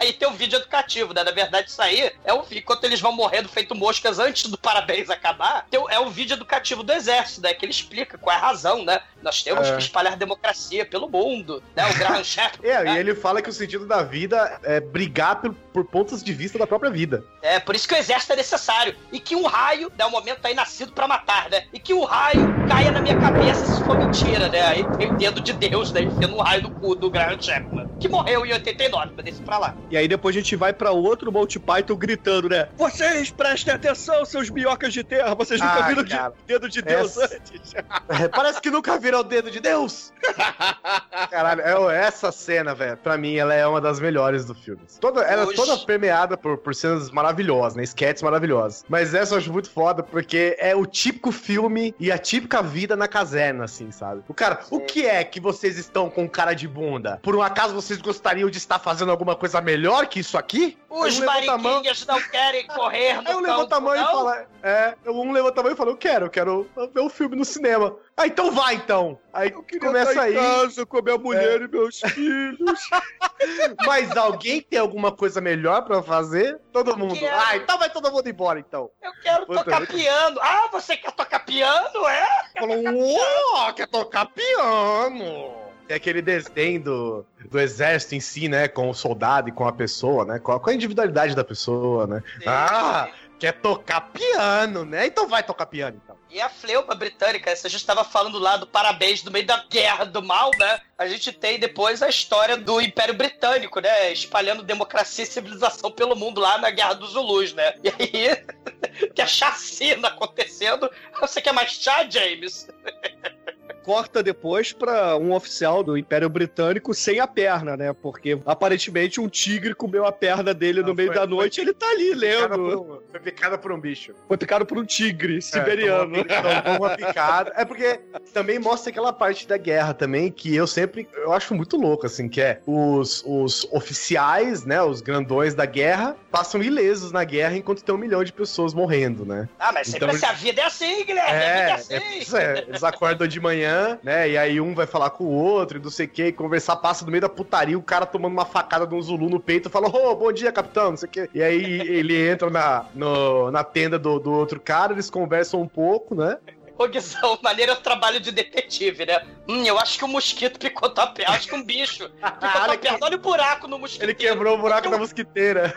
Aí tem um vídeo educativo, né? Na verdade, isso aí é um vídeo. Enquanto eles vão morrendo feito moscas antes do parabéns acabar, tem, é um vídeo educativo do exército, né? Que ele explica qual é a razão, né? Nós temos É. que espalhar democracia pelo mundo, né? O Graham Shepard. É, né? e ele fala que o sentido da vida é brigar por, por pontos de vista da própria vida. É, por isso que o exército é necessário. E que um raio, né? O momento aí nascido pra matar, né? E que um raio caia na minha cabeça se for mentira, né? Aí tem o dedo de Deus, né? Enfiando um raio no cu do Graham Chapman. Que morreu em 89, mas deixa pra lá. E aí depois a gente vai pra outro Monty Python gritando, né? Vocês prestem atenção, seus minhocas de terra, vocês nunca Ah, viram de- cara. dedo de Deus Essa- antes. É, parece que nunca viram o dedo de Deus! Caralho, é, essa cena, velho, pra mim, ela é uma das melhores do filme. Toda, ela é toda permeada por, por cenas maravilhosas, né? Sketches maravilhosos. Mas essa eu acho muito foda, porque é o típico filme e a típica vida na caserna, assim, sabe? O cara, o que é que vocês estão com cara de bunda? Por um acaso vocês gostariam de estar fazendo alguma coisa melhor que isso aqui? Os um mariquinhas não querem correr no Aí um levanta a mão e fala. É, um levanta a mão e fala: Eu quero, eu quero ver o filme no cinema. Ah, então vai então. Aí começa aí. em casa com a minha mulher É. e meus filhos. Mas alguém tem alguma coisa melhor pra fazer? Todo mundo. quero. Ah, então vai todo mundo embora então. Eu quero Puta, tocar muito- piano. Ah, você quer tocar piano, é? Falou, uou, quer tocar piano. É aquele desdém do, do exército em si, né? Com o soldado e com a pessoa, né? A, com a individualidade da pessoa, né? Ah, quer tocar piano, né? Então vai tocar piano, então. E a fleuma britânica, você já estava falando lá do parabéns no meio da guerra do mal, né? A gente tem depois a história do Império Britânico, né? Espalhando democracia e civilização pelo mundo lá na Guerra dos Zulus, né? E aí, que a chacina acontecendo. Você quer mais chá, James? Corta depois pra um oficial do Império Britânico sem a perna, né? Porque aparentemente um tigre comeu a perna dele no meio foi- da noite e ele tá ali lendo. por um- Foi picada por um bicho. Foi picado por um tigre siberiano. É, tomou, tomou uma picada. É porque também mostra aquela parte da guerra também que eu sempre eu acho muito louco, assim, que é os, os oficiais, né, os grandões da guerra, passam ilesos na guerra enquanto tem um milhão de pessoas morrendo, né? Ah, mas sempre Então, assim, a vida é assim, Guilherme. É, a é, vida é assim. isso é, eles acordam de manhã, né? E aí um vai falar com o outro e não sei o que, conversar, passa no meio da putaria, o cara tomando uma facada de um Zulu no peito e fala: Ô, bom dia, capitão, não sei o que. E aí ele entra na, no- na tenda do, do outro cara, eles conversam um pouco, né? Ô Guizão, maneiro é o trabalho de detetive, né? Hum, eu acho que o mosquito picou tua perna. Acho que um bicho picou tua perna. Olha o buraco no mosquito. Ele quebrou o buraco da mosquiteira.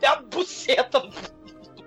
Tem a buceta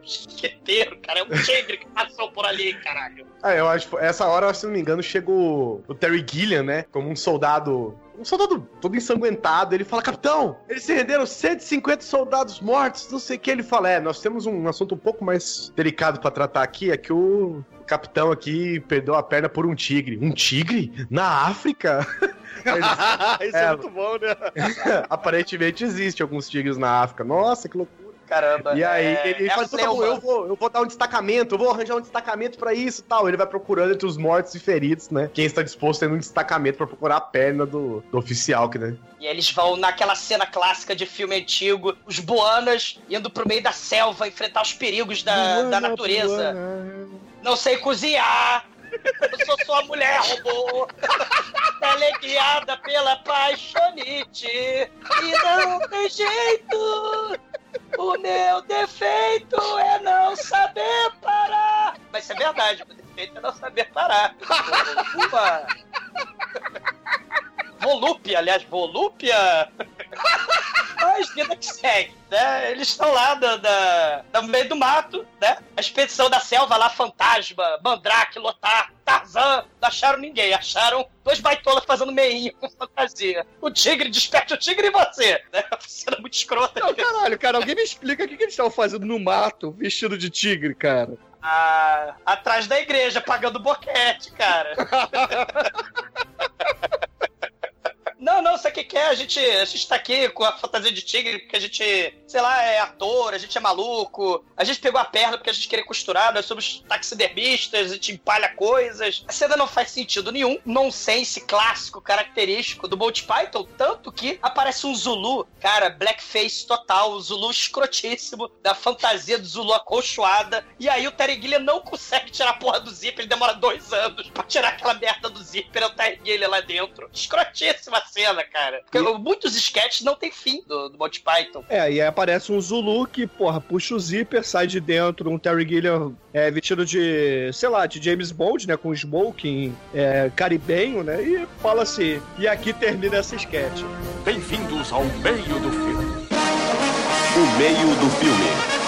do mosquiteiro, cara. É um tigre que passou por ali, caralho. Ah, eu acho, essa hora, se não me engano, chega o, o Terry Gilliam, né? Como um soldado. Um soldado todo ensanguentado. Ele fala, capitão, eles se renderam 150 soldados mortos, não sei o que. Ele fala, é, nós temos um assunto um pouco mais delicado pra tratar aqui, é que o capitão aqui perdeu a perna por um tigre. Um tigre? Na África? Isso é, muito bom, né? Aparentemente existe alguns tigres na África. Nossa, que loucura. Caramba. E aí é- ele é a fala, então, tá fleuma. eu vou, eu vou dar um destacamento, eu vou arranjar um destacamento pra isso e tal. Ele vai procurando entre os mortos e feridos, né? Quem está disposto a ir num destacamento pra procurar a perna do, do oficial, que, né? E eles vão naquela cena clássica de filme antigo, os Boanas indo pro meio da selva enfrentar os perigos da, da natureza. Não sei cozinhar. Eu sou sua mulher, robô. Teleguiada pela paixonite. E não tem jeito. O meu defeito é não saber parar. Mas isso é verdade, o defeito é não saber parar. Volúpia, aliás, Volúpia. Mas vida que segue, né? Eles estão lá da, da- no meio do mato, né? A expedição da selva lá, Fantasma, Mandrake, Lotar, Tarzan, não acharam ninguém. Acharam dois baitolas fazendo meinho com fantasia. O tigre, desperte o tigre e você, né? Cena muito escrota. Não, caralho, cara, alguém me explica o que, que eles estavam fazendo no mato, vestido de tigre, cara. Ah, atrás da igreja, pagando boquete, cara. Não, não, sabe o que é? A gente, a gente tá aqui com a fantasia de tigre porque a gente, sei lá, é ator, a gente é maluco. A gente pegou a perna porque a gente queria costurar, nós somos taxidermistas, a gente empalha coisas. A cena não faz sentido nenhum. Nonsense clássico, característico do Monty Python, tanto que aparece um Zulu, cara, blackface total, Zulu escrotíssimo, da fantasia do Zulu acolchoada. E aí o Terry não consegue tirar a porra do zíper, ele demora dois anos pra tirar aquela merda do zíper, é o Terry lá dentro. Escrotíssima a cena, cara. Porque muitos sketches não tem fim do, do Monty Python. É, e aí aparece um Zulu que, porra, puxa o zíper, sai de dentro, um Terry Gilliam é, vestido de, sei lá, de James Bond, né, com smoking é, caribenho, né, e fala assim, e aqui termina essa sketch. Bem-vindos ao meio do filme. O meio do filme.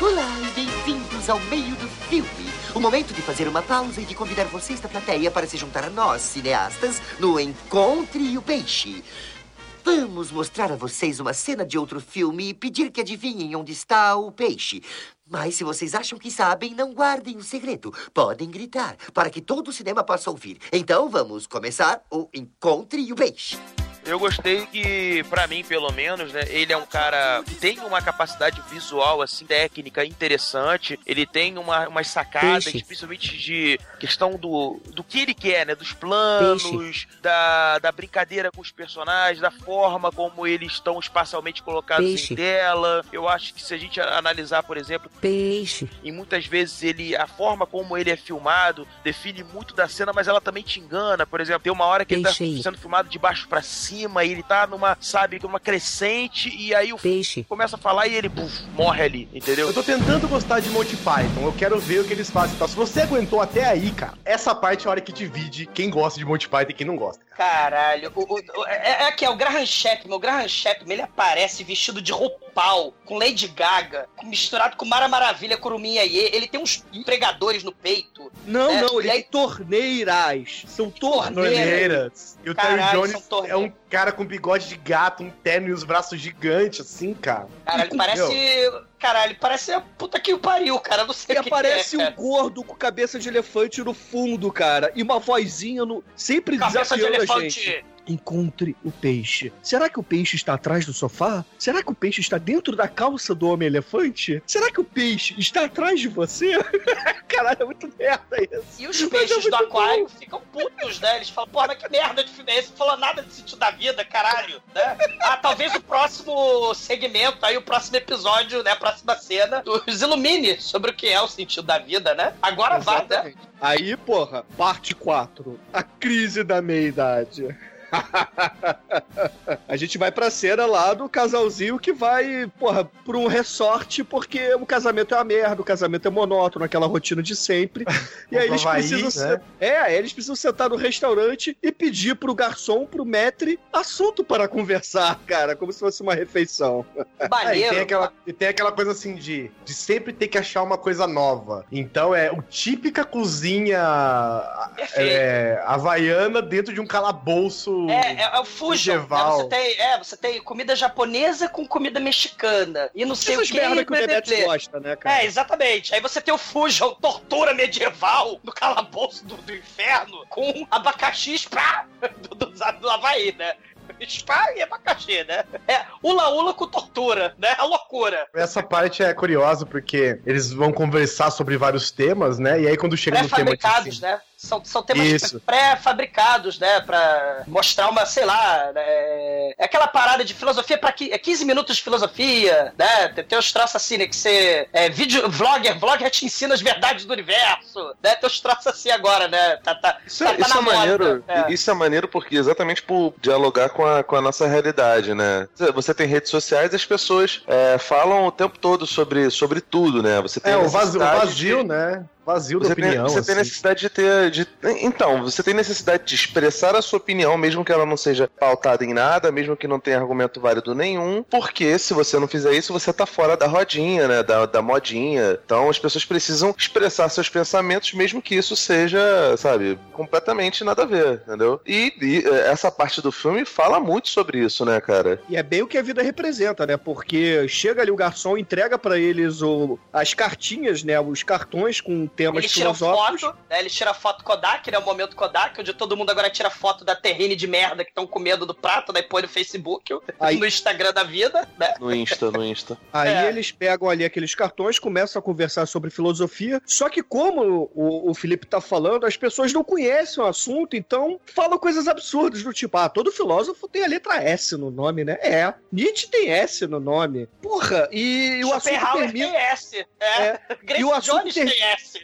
Olá e bem-vindos ao meio do filme. Momento de fazer uma pausa e de convidar vocês da plateia para se juntar a nós, cineastas, no Encontre o Peixe. Vamos mostrar a vocês uma cena de outro filme e pedir que adivinhem onde está o peixe. Mas se vocês acham que sabem, não guardem o segredo. Podem gritar para que todo o cinema possa ouvir. Então vamos começar o Encontre o Peixe. Eu gostei que, pra mim, pelo menos, né, ele é um cara que tem uma capacidade visual, assim, técnica interessante. Ele tem uma, umas sacadas, Peixe. principalmente de questão do, do que ele quer, né? Dos planos, da, da brincadeira com os personagens, da forma como eles estão espacialmente colocados Peixe. em tela. Eu acho que se a gente analisar, por exemplo, Peixe. e muitas vezes ele a forma como ele é filmado define muito da cena, mas ela também te engana. Por exemplo, tem uma hora que ele tá sendo filmado de baixo pra cima e ele tá numa, sabe, numa crescente e aí o Peixe. começa a falar e ele puf, morre ali, entendeu? Eu tô tentando gostar de Monty Python, eu quero ver o que eles fazem e tal. Se você aguentou até aí, cara, essa parte é a hora que divide quem gosta de Monty Python e quem não gosta. Caralho, o, o- o- é, é que é o Graham Chapman. O Graham Chapman, ele aparece vestido de roupal, com Lady Gaga, misturado com Mara Maravilha, Kuruminha e ele tem uns empregadores no peito. Não, né? não, ele E aí- tem torneiras. São torneiras. Torneiras. E o Terry Caralho, Jones são torneiras. é um cara com bigode de gato, um terno e os braços gigantes, assim, cara. Cara, ele parece. Meu, Caralho, ele parece a puta que o pariu, cara. Não sei E o que aparece que é, um gordo com cabeça de elefante no fundo, cara. E uma vozinha no. Sempre Cabeça de desafiando a elefante. gente. Encontre o peixe. Será que o peixe está atrás do sofá? Será que o peixe está dentro da calça do homem-elefante? Será que o peixe está atrás de você? Caralho, é muito merda isso. E os peixes do aquário ficam putos, né? Eles falam, porra, que merda de filme é esse? Não falou nada de sentido da vida, caralho, né? Ah, talvez o próximo segmento, aí o próximo episódio, né? A próxima cena, nos ilumine sobre o que é o sentido da vida, né? Agora vai, né? Aí, porra, parte 4. A crise da meia-idade. A gente vai pra cena lá do casalzinho que vai, porra, pra um resort, porque o casamento é uma merda, o casamento é monótono, aquela rotina de sempre. E aí eles Havaí, precisam. né? É, aí eles precisam sentar no restaurante e pedir pro garçom, pro maître, assunto para conversar, cara, como se fosse uma refeição. É, e, tem aquela, e tem aquela coisa assim de, de sempre ter que achar uma coisa nova. Então é o típica cozinha é, havaiana dentro de um calabouço É, é, é o fusion. Né? medieval. Você, tem, é, você tem comida japonesa com comida mexicana. E não sei Essas o que. merda que o blá. gosta, né, cara? É, exatamente. Aí você tem o fusion, tortura medieval no calabouço do, do inferno com abacaxi spa do, do, do Havaí, né? Spa e abacaxi, né? É, ula-ula com tortura, né? A loucura. Essa parte é curiosa porque eles vão conversar sobre vários temas, né? E aí quando chega no tema de Pré-fabricados, né? São, são temas Isso. pré-fabricados, né? Pra mostrar uma, sei lá, né? é aquela parada de filosofia pra qui- é 15 minutos de filosofia, né? Tem, tem uns troços assim, né? Que você é vídeo, vlogger, vlogger te ensina as verdades do universo, né? Tem uns troços assim agora, né? Tá, tá, Isso, tá, é- tá isso na é moda. maneiro. É. Isso é maneiro porque exatamente por dialogar com a, com a nossa realidade, né? Você tem redes sociais e as pessoas é, falam o tempo todo sobre, sobre tudo, né? Você tem É, o vazio, o vazio de- né? Vazio da Você, opinião. tem, você tem assim. necessidade de ter. de- então, você tem necessidade de expressar a sua opinião, mesmo que ela não seja pautada em nada, mesmo que não tenha argumento válido nenhum, porque se você não fizer isso, você tá fora da rodinha, né? Da, da modinha. Então as pessoas precisam expressar seus pensamentos, mesmo que isso seja, sabe, completamente nada a ver, entendeu? E, e, eh, essa parte do filme fala muito sobre isso, né, cara? E é bem o que a vida representa, né? Porque chega ali o garçom, entrega pra eles o, as cartinhas, né? Os cartões com temas Eles tiram filosóficos. foto, né? Eles tiram foto Kodak, né? O momento Kodak, onde todo mundo agora tira foto da terrine de merda que estão comendo do prato, daí põe no Facebook, Aí- no Instagram da vida, né? No Insta, no Insta. Aí É. eles pegam ali aqueles cartões, começam a conversar sobre filosofia. Só que, como o, o Felipe tá falando, as pessoas não conhecem o assunto, então falam coisas absurdas do tipo: ah, todo filósofo tem a letra S no nome, né? É. Nietzsche tem S no nome. Porra, e, o assunto termina. tem S. É. Grace E o assunto Jones ter- tem S.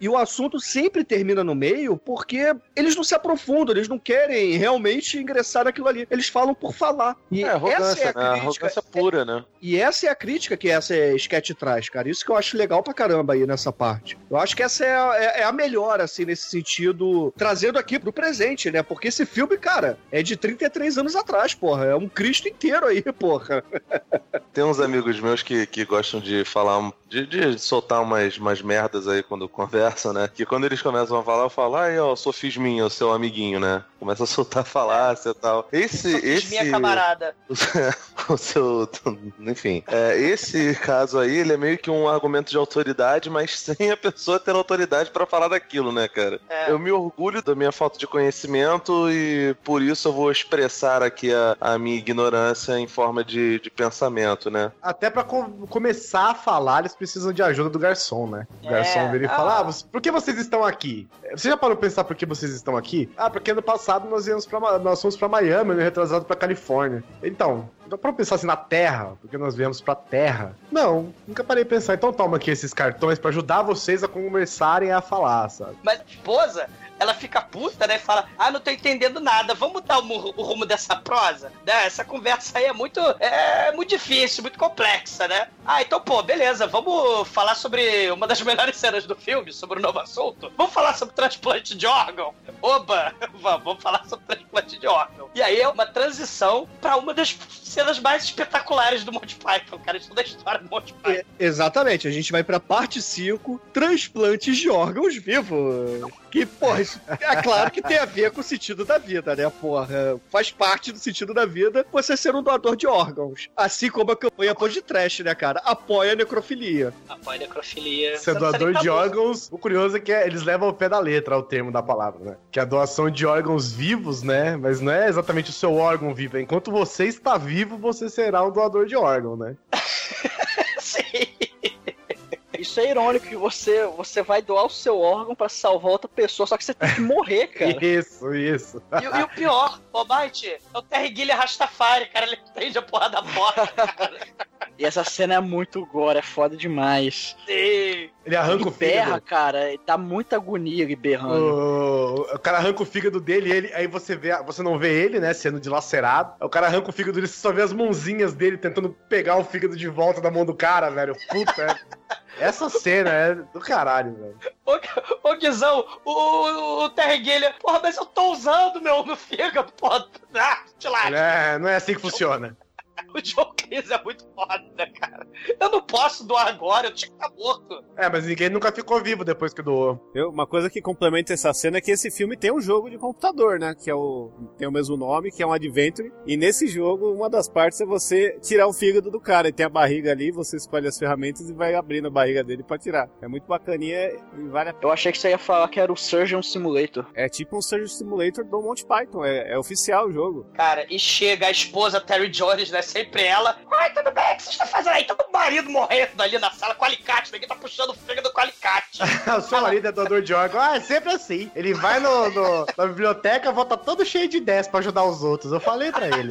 E o assunto sempre termina no meio porque eles não se aprofundam, eles não querem realmente ingressar naquilo ali. Eles falam por falar. E É arrogância, essa é a né? crítica. Arrogância pura, né? E essa é a crítica que essa sketch traz, cara. Isso que eu acho legal pra caramba aí nessa parte. Eu acho que essa é a, é- é a melhor, assim, nesse sentido, trazendo aqui pro presente, né? Porque esse filme, cara, é de 33 anos atrás, porra. É um Cristo inteiro aí, porra. Tem uns amigos meus que, que gostam de falar, de, de soltar umas, umas merdas aí quando conversam, né? Que quando eles começam a falar, eu falo, ai, ó, sofisminha, o seu amiguinho, né? Começa a soltar falácia e tal. Esse, esse... Minha camarada. o seu. Enfim. É, esse caso aí, ele é meio que um argumento de autoridade, mas sem a pessoa ter autoridade pra falar daquilo, né, cara? É. Eu me orgulho da minha falta de conhecimento e por isso eu vou expressar aqui a, a minha ignorância em forma de, de pensamento, né? Até pra co- começar a falar, eles precisam de ajuda do garçom, né? O É, garçom vira e ah. fala: ah, você- por que vocês estão aqui? Você já parou pra pensar por que vocês estão aqui? Ah, porque ano passado nós íamos pra, Ma- nós fomos pra Miami, ano retrasado pra Califórnia. Então, dá pra pensar assim na Terra, porque nós viemos pra Terra? Não, nunca parei de pensar. Então toma aqui esses cartões pra ajudar vocês a começarem a falar, sabe? Mas esposa, ela fica puta, né? E fala: Ah, não tô entendendo nada, vamos mudar o, o rumo dessa prosa? Né? Essa conversa aí é muito, é muito difícil, muito complexa, né? Ah, então, pô, beleza, vamos falar sobre uma das melhores cenas do filme, sobre o novo assunto? Vamos falar sobre transplante de órgão? Oba! Vamos, falar sobre transplante de órgão. E aí é uma transição pra uma das cenas mais espetaculares do Monty Python, cara, isso da história do Monty Python. Exatamente, a gente vai pra parte 5, transplantes de órgãos vivos. Que, porra, isso é claro que tem a ver com o sentido da vida, né, porra? Faz parte do sentido da vida você ser um doador de órgãos. Assim como a campanha de Trash, né, cara? Apoia a necrofilia. Apoia a necrofilia. Ser doador de órgãos, o curioso é que é- eles levam ao pé da letra o termo da palavra, né? Que é a doação de órgãos vivos, né? Mas não é exatamente o seu órgão vivo. Enquanto você está vivo, você será um doador de órgão, né? Isso é irônico que você, você vai doar o seu órgão pra salvar outra pessoa, só que você tem que morrer, cara. Isso, isso. E, o- e o pior, ô Bite, é o Terry Gilliam Rastafari, cara, ele prende a porra da porta, cara. E essa cena é muito gore, é foda demais. Sim. Ele arranca ele o fígado. berra, cara, dá muita agonia ele berrando. O, o cara arranca o fígado dele, e ele, aí você vê, você não vê ele, né, sendo dilacerado. Aí o cara arranca o fígado dele, você só vê as mãozinhas dele tentando pegar o fígado de volta da mão do cara, velho. Puta, é- essa cena é do caralho, velho. Ô, ô Guizão, o, o, o Terry Gilliam, porra, mas eu tô usando meu, meu fígado, porra. Ah, te lá. É, não é assim que funciona. O John Cleese é muito foda, cara. Eu não posso doar agora, eu tinha que estar morto. É, mas ninguém nunca ficou vivo depois que doou. Eu- uma coisa que complementa essa cena é que esse filme tem um jogo de computador, né? Que é o. tem o mesmo nome, que é um Adventure. E nesse jogo, uma das partes é você tirar o fígado do cara. E tem a barriga ali, você escolhe as ferramentas e vai abrindo a barriga dele pra tirar. É muito bacaninha e vale a Eu achei que você ia falar que era o Surgeon Simulator. É tipo um Surgeon Simulator do Monty Python. É, é oficial o jogo. Cara, e chega a esposa Terry Jones, né? Sempre ela. Ai, tudo bem, o que você está fazendo aí? Tá o marido morrendo ali na sala com alicate. Ninguém tá puxando o fígado com alicate. o seu marido é doador de órgão. Ah, é sempre assim. Ele vai no, no- na biblioteca, volta todo cheio de ideias pra ajudar os outros. Eu falei pra ele.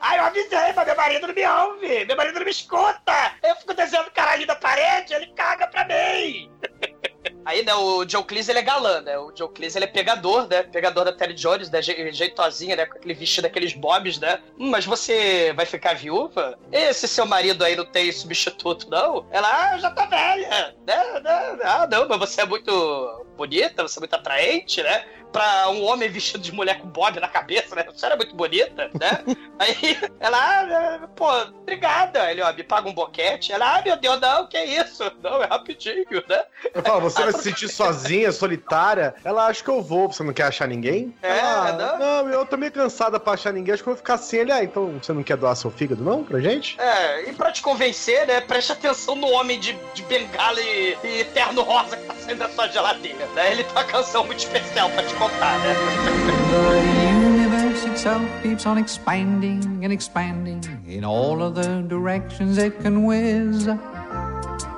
Ai, eu avisei, mas meu marido não me ouve. Meu marido não me escuta. Eu fico desenhando caralho da parede, ele caga pra mim. Aí, né, o Joe Cleese, ele é galã, né? O Joe Cleese, ele é pegador, né? Pegador da Terry Jones, né? Je- Jeitosinha, né? Com aquele vestido, aqueles bobs, né? Hum, mas você vai ficar viúva? Esse seu marido aí não tem substituto, não? Ela, ah, já tá velha. Né? né? Ah, não, mas você é muito bonita, você é muito atraente, né? Pra um homem vestido de mulher com bob na cabeça, né? Você era muito bonita, né? Aí ela, ah, pô, obrigada. Ele, ó, me paga um boquete. Ela, ah, meu Deus, não, que isso? Não, é rapidinho, né? Eu falo, você vai se sentir sozinha, solitária? Ela acha que eu vou, você não quer achar ninguém? É, Ela, não. não, eu tô meio cansada pra achar ninguém, acho que eu vou ficar assim. Ele, ah, então você não quer doar seu fígado, não, pra gente? É, e pra te convencer, né, preste atenção no homem de, de bengala e, e terno rosa que tá saindo da sua geladeira, né? Ele tem uma canção muito especial pra te contar, The universe itself keeps on expanding and expanding in all of the directions it can whiz.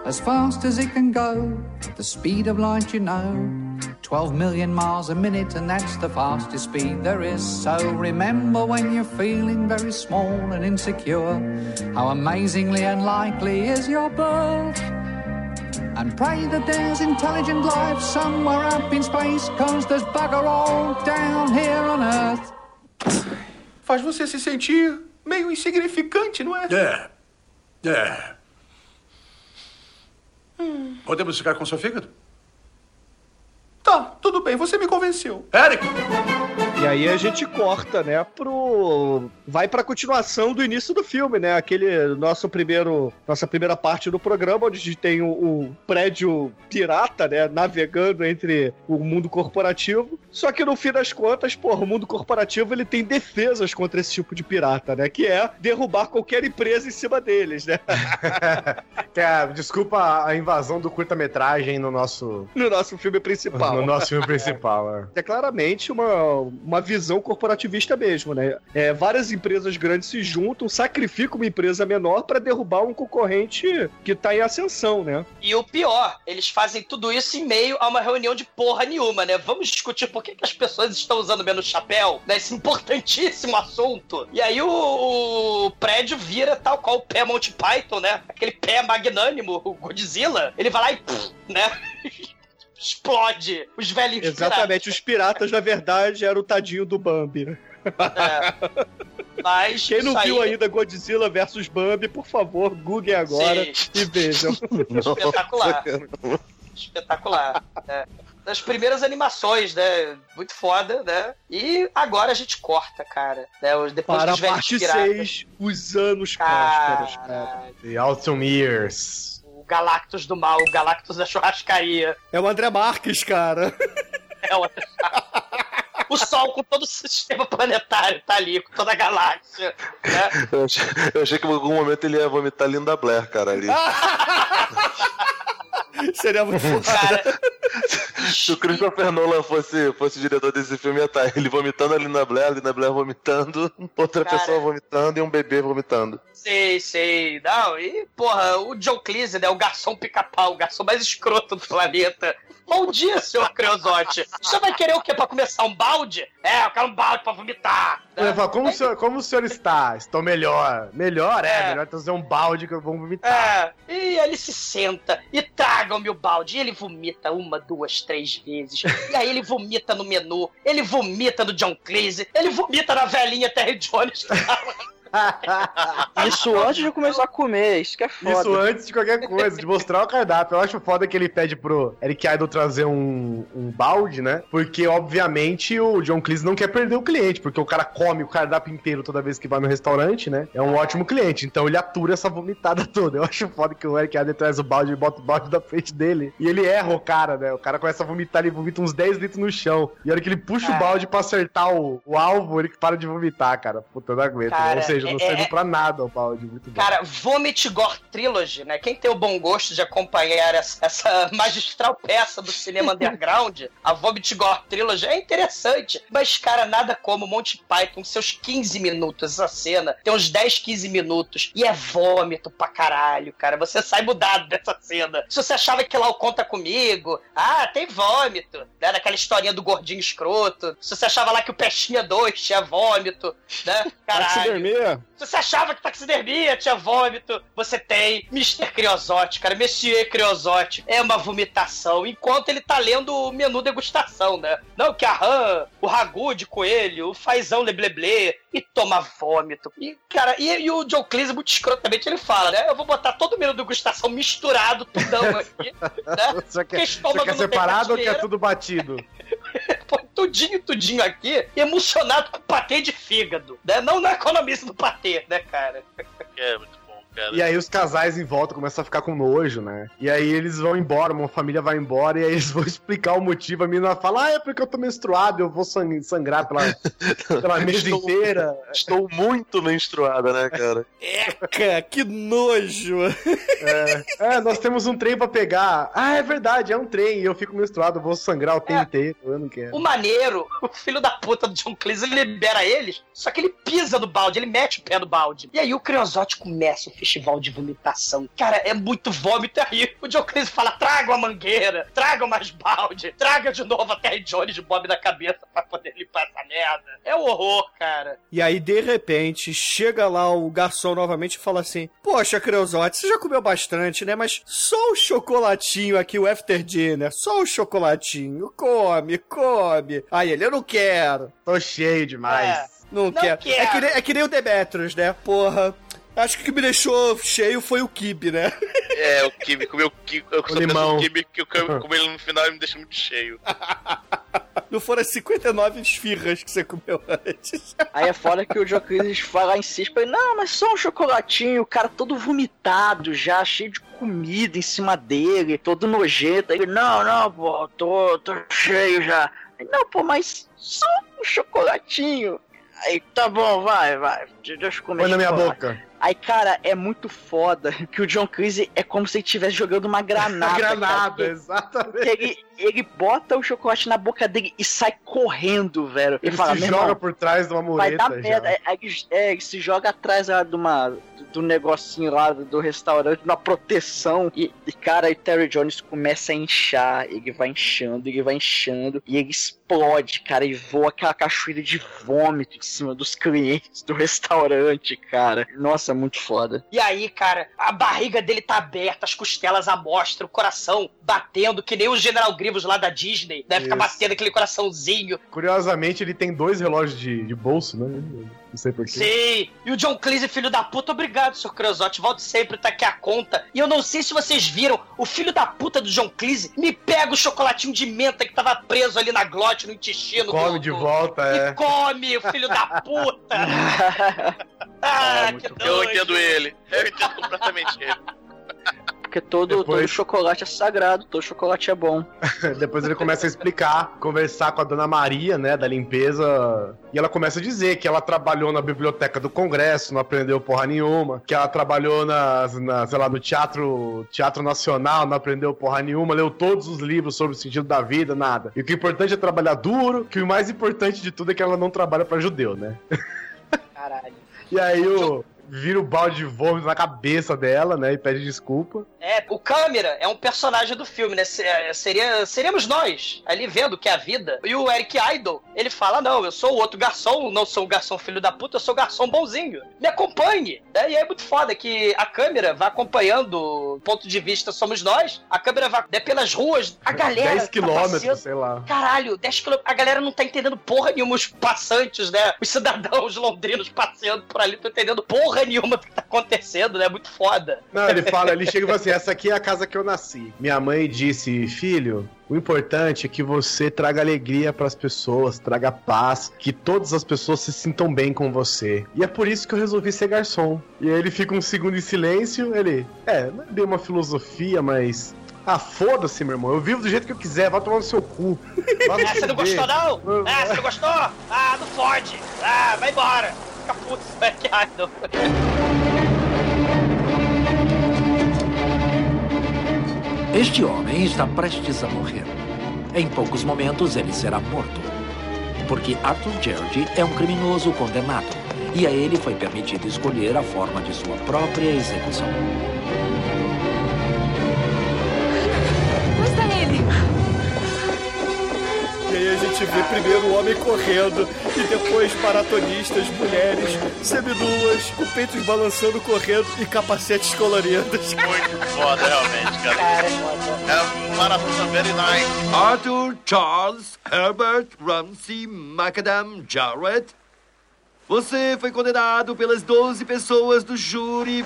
As fast as it can go, at the speed of light, you know. 12 million miles a minute, and that's the fastest speed there is. So remember when you're feeling very small and insecure, how amazingly unlikely is your birth. And pray that there's intelligent life somewhere up in space, cause there's bugger all down here on Earth. Faz você se sentir meio insignificante, não é? É. É. Podemos ficar com seu fígado? Tá, tudo bem, você me convenceu. Eric! E aí a gente corta, né, pro... Vai pra continuação do início do filme, né? Aquele nosso primeiro... Nossa primeira parte do programa, onde a gente tem o, o prédio pirata, né, navegando entre o mundo corporativo. Só que no fim das contas, porra, o mundo corporativo, ele tem defesas contra esse tipo de pirata, né? Que é derrubar qualquer empresa em cima deles, né? Que é, desculpa a invasão do curta-metragem no nosso. No nosso filme principal. No nosso filme principal, é. É claramente uma, uma visão corporativista mesmo, né? É, várias empresas grandes se juntam, sacrificam uma empresa menor para derrubar um concorrente que tá em ascensão, né? E o pior, eles fazem tudo isso em meio a uma reunião de porra nenhuma, né? Vamos discutir por que, que as pessoas estão usando menos chapéu, né? Esse importantíssimo assunto. E aí o, o prédio vira tal qual o pé Monty Python, né? Aquele pé magnânimo, o Godzilla. Ele vai lá e, pff, né? Explode os velhinhos Exatamente, os piratas, na verdade, eram o tadinho do Bambi. né? Mas Quem não viu aí- ainda Godzilla versus Bambi, por favor, google agora Sim. e vejam. Espetacular. Espetacular. né? Das primeiras animações, né? Muito foda, né? E agora a gente corta, cara. Né? Depois Para a dos velhos parte piratas. 6, os anos prósperos, cara. The Awesome Years. O Galactus do mal, o Galactus da churrascaria. É o André Marques, cara. É o... o Sol com todo o sistema planetário tá ali, com toda a galáxia. Né? Eu achei, eu achei que em algum momento ele ia vomitar Linda Blair, cara, ali. Seria muito foda. Se o Christopher Nolan fosse, fosse diretor desse filme, ia estar ele vomitando a Linda Blair, a Linda Blair vomitando, outra Cara. pessoa vomitando e um bebê vomitando. Sei, sei. Não, e, porra, o John Cleese, né? O garçom pica-pau, o garçom mais escroto do planeta. Bom dia, senhor Creosote. Você vai querer o quê pra começar? Um balde? É, eu quero um balde pra vomitar. Ele fala, como, o senhor, como o senhor está? Estou melhor. Melhor? É, melhor trazer um balde que eu vou vomitar. É, e ele se senta e tragam-me o balde. E ele vomita uma, duas, três vezes. E aí ele vomita no menu, ele vomita no John Cleese, ele vomita na velhinha Terry Jones. Isso antes de começar a comer, isso que é foda. Isso antes de qualquer coisa, de mostrar o cardápio. Eu acho foda que ele pede pro Eric Idle trazer um, um balde, né? Porque, obviamente, o John Cleese não quer perder o cliente, porque o cara come o cardápio inteiro toda vez que vai no restaurante, né? É um ótimo cliente. Então ele atura essa vomitada toda. Eu acho foda que o Eric Idle traz o balde e bota o balde da frente dele. E ele erra o cara, né? O cara começa a vomitar, ele vomita uns 10 litros no chão. E a hora que ele puxa o É. balde pra acertar o, o alvo, ele para de vomitar, cara. Puta, eu não aguento. Cara, Ou seja, não é- serve é- pra nada o balde. Muito bom. Cara, Vomit Gore Trilogy, né? Quem tem o bom gosto de acompanhar essa, essa magistral peça do cinema underground, a Vomit Gore Trilogy, é interessante. Mas, cara, nada como Monty Python, seus 15 minutos, essa cena, tem uns 10, 15 minutos, e é vômito pra caralho, cara. Você sai mudado dessa cena. Se você achava que lá o Conta Comigo, ah, tem vômito, né? Daquela historinha do gordinho escroto. Se você achava lá que o Peixinha 2 tinha vômito, né? Caralho. Se você achava que taxidermia tinha vômito, você tem Mr. Creosote, cara. Monsieur Creosote é uma vomitação, enquanto ele tá lendo o menu degustação, né? Não, que a rã, o ragu de coelho, o fazão lebleble, e toma vômito. E, cara, e, e o John Cleese, muito escrotamente, ele fala, né? Eu vou botar todo o menu degustação misturado, tudão aqui, né? Você quer, Porque você estômago quer não tem separado ou quer prateleira. tudo batido? Põe tudinho, tudinho aqui, emocionado com patê de fígado, né? Não na economista do patê, né, cara? É, muito bom, cara. E aí os casais em volta começam a ficar com nojo, né? E aí eles vão embora, uma família vai embora, e aí eles vão explicar o motivo. A menina fala, ah, é porque eu tô menstruado, eu vou sang- sangrar pela, pela mesa Estou- inteira. Estou muito menstruada, né, cara? Eca, que nojo! É, é, nós temos um trem pra pegar. Ah, é verdade, é um trem, e eu fico menstruado, eu vou sangrar o tempo inteiro, eu não quero. O maneiro, o filho da puta do John Cleese, ele libera eles, só que ele pisa no balde, ele mete o pé no balde. E aí o Creosote começa o festival de vomitação. Cara, é muito vômito aí. O John Cleese fala, traga uma mangueira, traga mais balde, traga de novo a Terry Jones de Bob na cabeça pra poder limpar essa merda. É um horror, cara. E aí, de repente, chega lá o garçom novamente e fala assim: Poxa, Creusote, você já comeu bastante, né? Mas só o chocolatinho aqui, o after dinner, só o chocolatinho. Come, come. Aí ele, eu não quero. Tô cheio demais. É, não, Não quero. quero. É, que nem, é que nem o Demetrius, né? Porra. Acho que o que me deixou cheio foi o kibe, né? É, o Kibe, comeu o Kibe. Eu só penso limão. no Kibe que eu comi ele no final e me deixa muito cheio. Não foram as 59 esfirras que você comeu antes. Aí é foda que o Cleese vai lá insiste pra ele, não, mas só um chocolatinho, o cara todo vomitado já, cheio de comida em cima dele, todo nojento. Aí ele, não, não, pô, tô, tô cheio já. Aí, não, pô, mas só um chocolatinho. Aí, tá bom, vai, vai, deixa eu comer Põe na minha boca. Aí, cara, é muito foda que o John Cleese é como se ele estivesse jogando uma granada. Granada, cara. exatamente. Ele, ele bota o chocolate na boca dele e sai correndo, velho. Ele fala, se "Meu joga irmão, por trás de uma Vai mureta dar já. merda. É, é, ele- é, ele se joga atrás lá de uma, do negocinho lá do, restaurante, na proteção. E, e, cara, e Terry Jones começa a inchar. Ele vai inchando, ele vai inchando. E ele explode, cara. E voa aquela cachoeira de vômito em cima dos clientes do restaurante, cara. Nossa, muito foda. E aí, cara, a barriga dele tá aberta, as costelas à mostra, o coração batendo, que nem o General Grievous lá da Disney, né? Fica Isso. batendo aquele coraçãozinho. Curiosamente, ele tem dois relógios de, de bolso, né? Não sei porquê. Sim! E o John Cleese, filho da puta, obrigado, Sr. Creosote. Volte sempre, tá aqui a conta. E eu não sei se vocês viram, o filho da puta do John Cleese me pega o chocolatinho de menta que tava preso ali na glote, no intestino. Come do- de do- volta, E é. come, o filho da puta! ah, que Eu doido. entendo ele. Eu entendo completamente ele. Porque todo, Depois- todo chocolate é sagrado, todo chocolate é bom. Depois ele começa a explicar, conversar com a dona Maria, né, da limpeza. E ela começa a dizer que ela trabalhou na biblioteca do Congresso, não aprendeu porra nenhuma. Que ela trabalhou nas, na, sei lá, no teatro, teatro Nacional, não aprendeu porra nenhuma. Leu todos os livros sobre o sentido da vida, nada. E o que é importante é trabalhar duro, que o mais importante de tudo é que ela não trabalha pra judeu, né? Caralho. E aí o. vira o balde de vômito na cabeça dela, né? E pede desculpa. É, o câmera é um personagem do filme, né? É, Seria, seríamos nós, ali vendo que é a vida. E o Eric Idle, ele fala: Não, eu sou o outro garçom, não sou o garçom filho da puta, eu sou o garçom bonzinho. Me acompanhe. né? E é muito foda que a câmera vai acompanhando o ponto de vista somos nós. A câmera vai né, pelas ruas, a galera. 10 tá quilômetros, passeando. sei lá. Caralho, 10 quilômetros. A galera não tá entendendo porra nenhuma. Os passantes, né? Os cidadãos londrinos passeando por ali, não tô entendendo porra nenhuma do que tá acontecendo, né? Muito foda. Não, ele fala, ele chega e fala assim: essa aqui é a casa que eu nasci. Minha mãe disse, filho. O importante é que você traga alegria pras pessoas, traga paz, que todas as pessoas se sintam bem com você. E é por isso que eu resolvi ser garçom. E aí ele fica um segundo em silêncio, ele, é, não é bem uma filosofia, mas ah, foda-se, meu irmão. Eu vivo do jeito que eu quiser, vai tomar no seu cu. Vai Ah, você não gostou, não? Ah, você não gostou? Ah, não pode. Ah, vai embora. Este homem está prestes a morrer. Em poucos momentos ele será morto. Porque Arthur Jardy é um criminoso condenado. E a ele foi permitido escolher a forma de sua própria execução. A gente vê primeiro o homem correndo e depois maratonistas, mulheres, seminuas, com peitos balançando, correndo e capacetes coloridos. Muito foda, realmente, cara. É maratona very nice. Arthur Charles Herbert Ramsey Macadam Jarrett. Você foi condenado pelas 12 pessoas do júri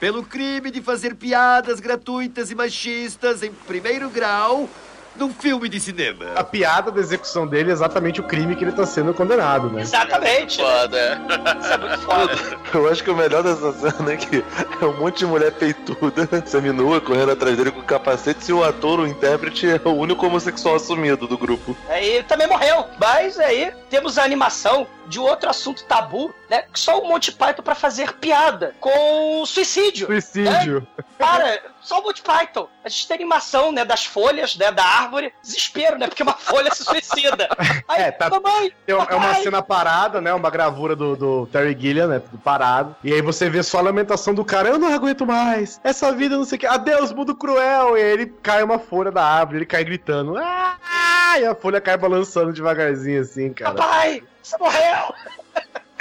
pelo crime de fazer piadas gratuitas e machistas em primeiro grau num filme de cinema. A piada da execução dele é exatamente o crime que ele tá sendo condenado, né? Exatamente. Foda, é. Isso é muito foda. Eu acho que o melhor dessa cena é que é um monte de mulher peituda, seminua, correndo atrás dele com capacete, e o ator, o intérprete, é o único homossexual assumido do grupo. Aí também morreu. Mas aí temos a animação de outro assunto tabu, né? Que só o Monty Python pra fazer piada com suicídio. Suicídio. Cara, só o Monty Python. A gente tem animação, né, das folhas, né, da árvore. Desespero, né? Porque uma folha se suicida. Aí, É, tá- mamãe, É uma cena parada, né? Uma gravura do, do Terry Gilliam, né? Tudo parado. E aí você vê só a lamentação do cara. Eu não aguento mais. Essa vida não sei o que. Adeus, mundo cruel. E aí ele cai uma folha da árvore. Ele cai gritando. Ah! E a folha cai balançando devagarzinho assim, cara. Papai, você morreu!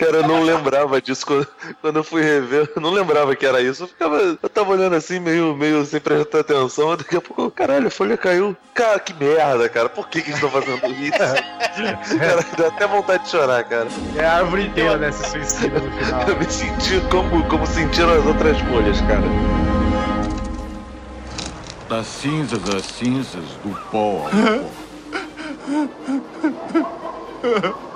Cara, eu não lembrava disso quando, quando eu fui rever. Eu não lembrava que era isso. Eu, ficava, eu tava olhando assim, meio, meio sem prestar atenção. Daqui a pouco, caralho, a folha caiu. Cara, que merda, cara. Por que, que eles estão fazendo isso? cara, dá até vontade de chorar, cara. É a árvore inteira, né? Se suicida no final. Eu me senti como, como sentiram as outras folhas, cara. Das cinzas às cinzas, do pó ao pó.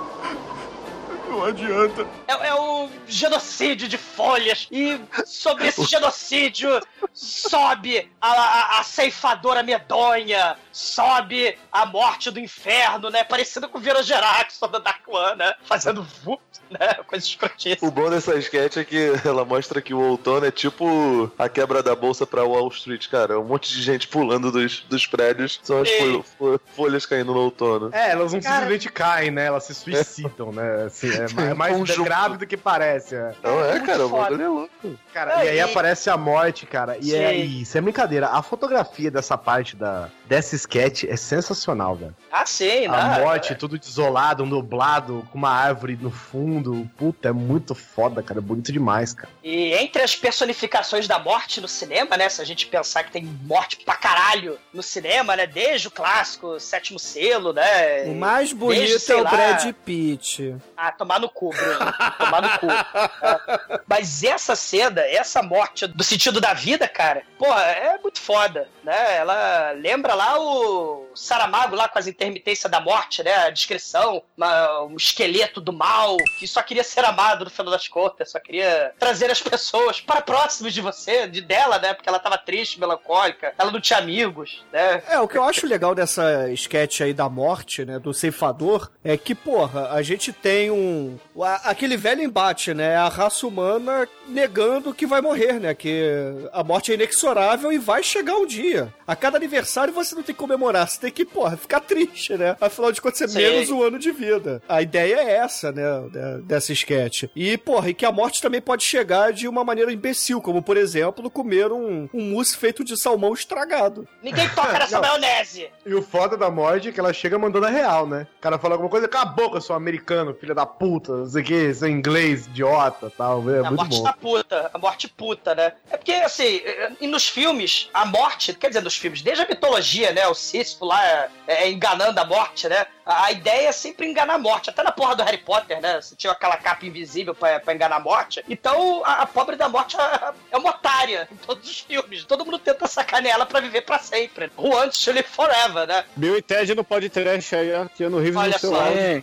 Não adianta. É, é o genocídio de folhas. E sobre esse genocídio sobe a, a- a ceifadora medonha, sobe a morte do inferno, né? Parecido com o Vera Geraxon da Dark One, né? Fazendo vup, né? Coisa escrotíssima. O bom dessa sketch é que ela mostra que o outono é tipo a quebra da bolsa pra Wall Street, cara. Um monte de gente pulando dos, dos prédios. São as Ei. fol- fol- folhas caindo no outono. É, elas não Cara- simplesmente caem, né? Elas se suicidam, né? Assim, é, é mais Conjunto. grave do que parece. É. Não é, cara, o bagulho é louco. Cara, e aí e- aparece a morte, cara. E é isso, é brincadeira. A fotografia dessa parte da, dessa sketch é sensacional, velho. Ah, sim, A né? morte, tudo desolado, nublado, com uma árvore no fundo. Puta, é muito foda, cara. É bonito demais, cara. E entre as personificações da morte no cinema, né? Se a gente pensar que tem morte pra caralho no cinema, né? Desde o clássico Sétimo Selo, né? O mais Desde, bonito sei é o lá, Brad Pitt. Ah, tomar no cu, Bruno. Tomar no cu. É. Mas essa cena, essa morte do sentido da vida, cara, porra, é muito foda, né? Ela lembra lá o Saramago lá com as intermitências da morte, né? A descrição, uma- um esqueleto do mal, que só queria ser amado no final das contas, só queria trazer as pessoas para próximos de você, de dela, né? Porque ela tava triste, melancólica, ela não tinha amigos, né? É, o que eu acho legal dessa sketch aí da morte, né, do ceifador, é que, porra, a gente tem um... aquele velho embate, né, a raça humana negando que vai morrer, né, que a morte é inexorável e vai chegar um dia. A cada aniversário você não tem que comemorar, você tem que, porra, ficar triste, né? Afinal de contas, você Sim. menos um ano de vida. A ideia é essa, né, de- dessa sketch. E, porra, e que a morte também pode chegar de uma maneira imbecil, como, por exemplo, comer um, um mousse feito de salmão estragado. Ninguém toca nessa maionese. E o foda da morte é que ela chega mandando a real, né? O cara fala alguma coisa, cala a boca, seu americano, filho da puta, não sei o que, seu inglês, idiota tal. É a muito morte bom. da puta, a morte puta, né? É porque, assim, eh, e nos filmes, a morte, quer dizer, nos filmes, desde a mitologia, né? O Sísifo lá é, é enganando a morte, né? A, a ideia é sempre enganar a morte. Até na porra do Harry Potter, né? Você tinha aquela capa invisível pra, pra enganar a morte. Então, a, a pobre da morte é, é uma otária em todos os filmes. Todo mundo tenta sacanear ela pra viver pra sempre. Who wants to live forever, né? Bill e Ted não pode trash aí, ó, que no Reeves Olha no só. É,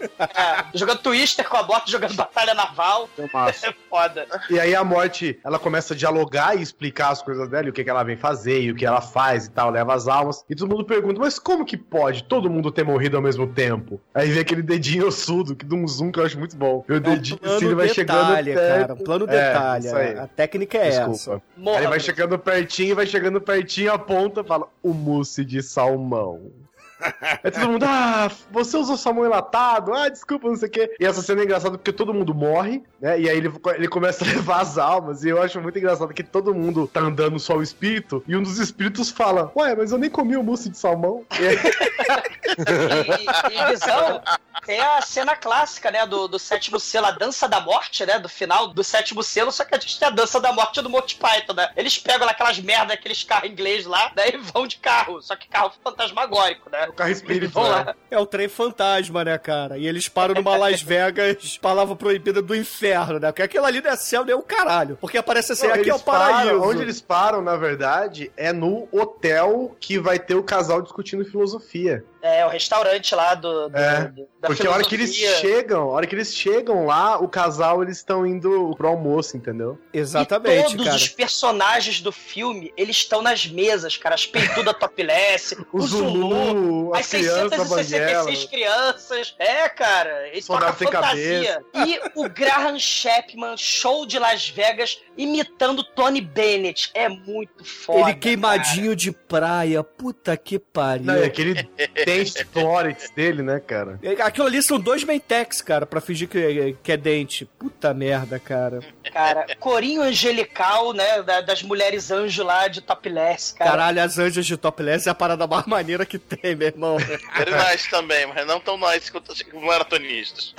jogando Twister com a morte, jogando Batalha Naval. É foda. E aí a morte, ela começa a dialogar e explicar as coisas dela, e o que, que ela vem fazer, e o que ela faz e tal, leva as almas. E todo mundo pergunta, mas como que pode todo mundo ter morrido ao mesmo tempo? Aí vem aquele dedinho ossudo, que dá um zoom que eu acho muito bom. E o dedinho assim, ele Plano vai chegando detalhe, perto. cara. Plano É, detalhe. aí. a técnica é essa. Desculpa. Morra, Aí ele vai chegando pertinho, vai chegando pertinho, aponta, fala, o mousse de salmão. Aí todo mundo, ah, você usou salmão enlatado? Ah, desculpa, não sei o quê. E essa cena é engraçada porque todo mundo morre, né? E aí ele, ele começa a levar as almas. E eu acho muito engraçado que todo mundo tá andando só o espírito. E um dos espíritos fala, ué, mas eu nem comi o mousse de salmão. E aí, E, e visão, tem a cena clássica, né, do, do sétimo selo, a dança da morte, né, do final do sétimo selo, só que a gente tem a dança da morte do Monty Python, né? Eles pegam aquelas merda, aqueles carros inglês lá, daí vão de carro, só que carro fantasmagórico, né? O carro espírito, né? É o trem fantasma, né, cara? E eles param numa Las Vegas, palavra proibida do inferno, né? Porque aquilo ali não é céu nem o caralho. Porque aparece assim, Não, aqui é o eles param- paraíso. onde eles param, na verdade, é no hotel que vai ter o casal discutindo filosofia. É, o restaurante lá do, do- É, do- da Porque a hora que eles filosofia. chegam, a hora que eles chegam lá, o casal eles estão indo pro almoço, entendeu? Exatamente, Todos cara. os personagens do filme, eles estão nas mesas, cara. As peitudas topless, O o Zulu, Zulu, as a criança 666 crianças. É, cara. Eles tocam Soldado sem fantasia. E o Graham Chapman, show de Las Vegas, imitando Tony Bennett. É muito foda. Ele queimadinho de praia, puta que pariu. Não, e aquele dente Florix dele, né, cara? Aquilo ali são dois Mentex, cara, pra fingir que, que é dente. Puta merda, cara. Cara, corinho angelical, né? da- das mulheres anjo lá de topless, cara. Caralho, as anjas de topless é a parada mais maneira que tem, meu irmão. Very nice também, mas não tão nice quanto maratonistas.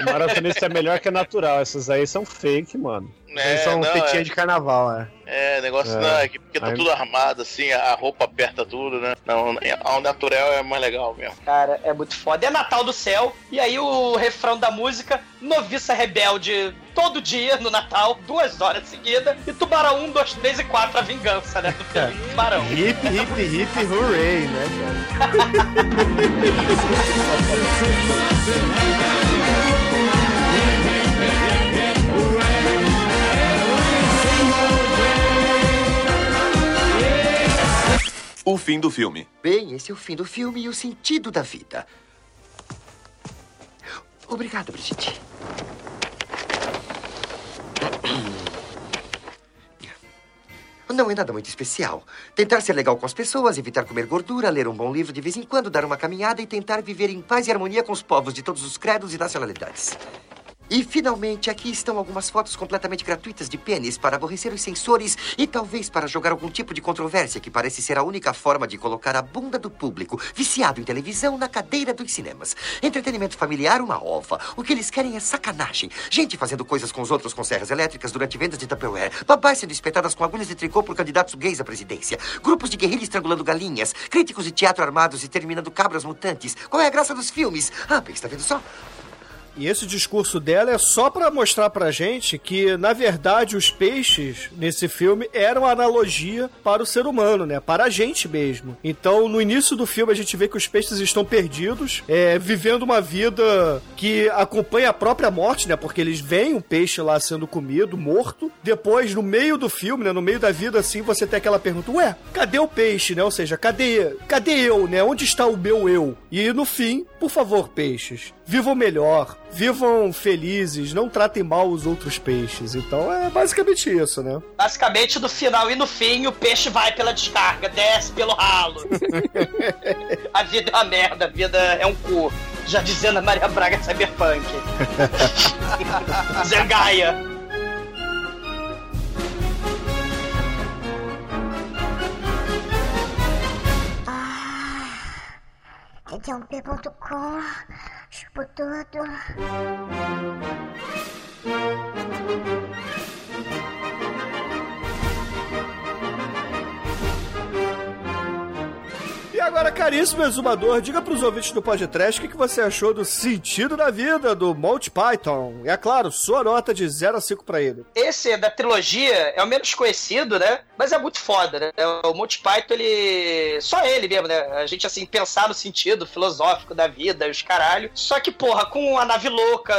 O maratonista é melhor que a natural. Essas aí são fake, mano. Eles são não, tetinha é- de carnaval, é. É, negócio É. não, é que porque tá Aí- tudo armado, assim, a roupa aperta tudo, né? Não, ao natural é mais legal mesmo. Cara, é muito foda. É Natal do Céu, e aí o refrão da música, Noviça Rebelde, todo dia no Natal, duas horas seguidas, e Tubarão 1, 2, 3 e 4, a vingança, né? Do filme Tubarão. Hip, hip, hip, hooray, né, O fim do filme. Bem, esse é o fim do filme e o sentido da vida. Obrigado, Brigitte. Não é nada muito especial. Tentar ser legal com as pessoas, evitar comer gordura, ler um bom livro de vez em quando, dar uma caminhada e tentar viver em paz e harmonia com os povos de todos os credos e nacionalidades. E finalmente, aqui estão algumas fotos completamente gratuitas de pênis para aborrecer os sensores e talvez para jogar algum tipo de controvérsia que parece ser a única forma de colocar a bunda do público, viciado em televisão, na cadeira dos cinemas. Entretenimento familiar, uma ova. O que eles querem é sacanagem. Gente fazendo coisas com os outros com serras elétricas durante vendas de Tupperware. Babás sendo espetadas com agulhas de tricô por candidatos gays à presidência. Grupos de guerrilha estrangulando galinhas. Críticos de teatro armados e terminando cabras mutantes. Qual é a graça dos filmes? Ah, bem, está vendo só? E esse discurso dela é só pra mostrar pra gente que, na verdade, os peixes nesse filme eram analogia para o ser humano, né? Para a gente mesmo. Então, no início do filme, a gente vê que os peixes estão perdidos, é, vivendo uma vida que acompanha a própria morte, né? Porque eles veem um peixe lá sendo comido, morto. Depois, no meio do filme, né? No meio da vida, assim, você tem aquela pergunta: Ué, cadê o peixe, né? Ou seja, cadê, cadê eu, né? Onde está o meu eu? E no fim, por favor, peixes, vivam melhor. vivam felizes, não tratem mal os outros peixes. Então é basicamente isso, né? Basicamente, no final e no fim, o peixe vai pela descarga, desce pelo ralo. a vida é uma merda, a vida é um cu. Já dizendo a Maria Braga Cyberpunk. Zengaia. Jump.com, chupo tudo. E agora, caríssimo exumador, diga pros ouvintes do podcast o que, que você achou do sentido da vida do Monty Python. E é claro, sua nota de 0 a 5 pra ele. Esse da trilogia é o menos conhecido, né? Mas é muito foda, né? O Monty Python, ele. Só ele mesmo, né? A gente, assim, pensar no sentido filosófico da vida os caralho. Só que, porra, com a nave louca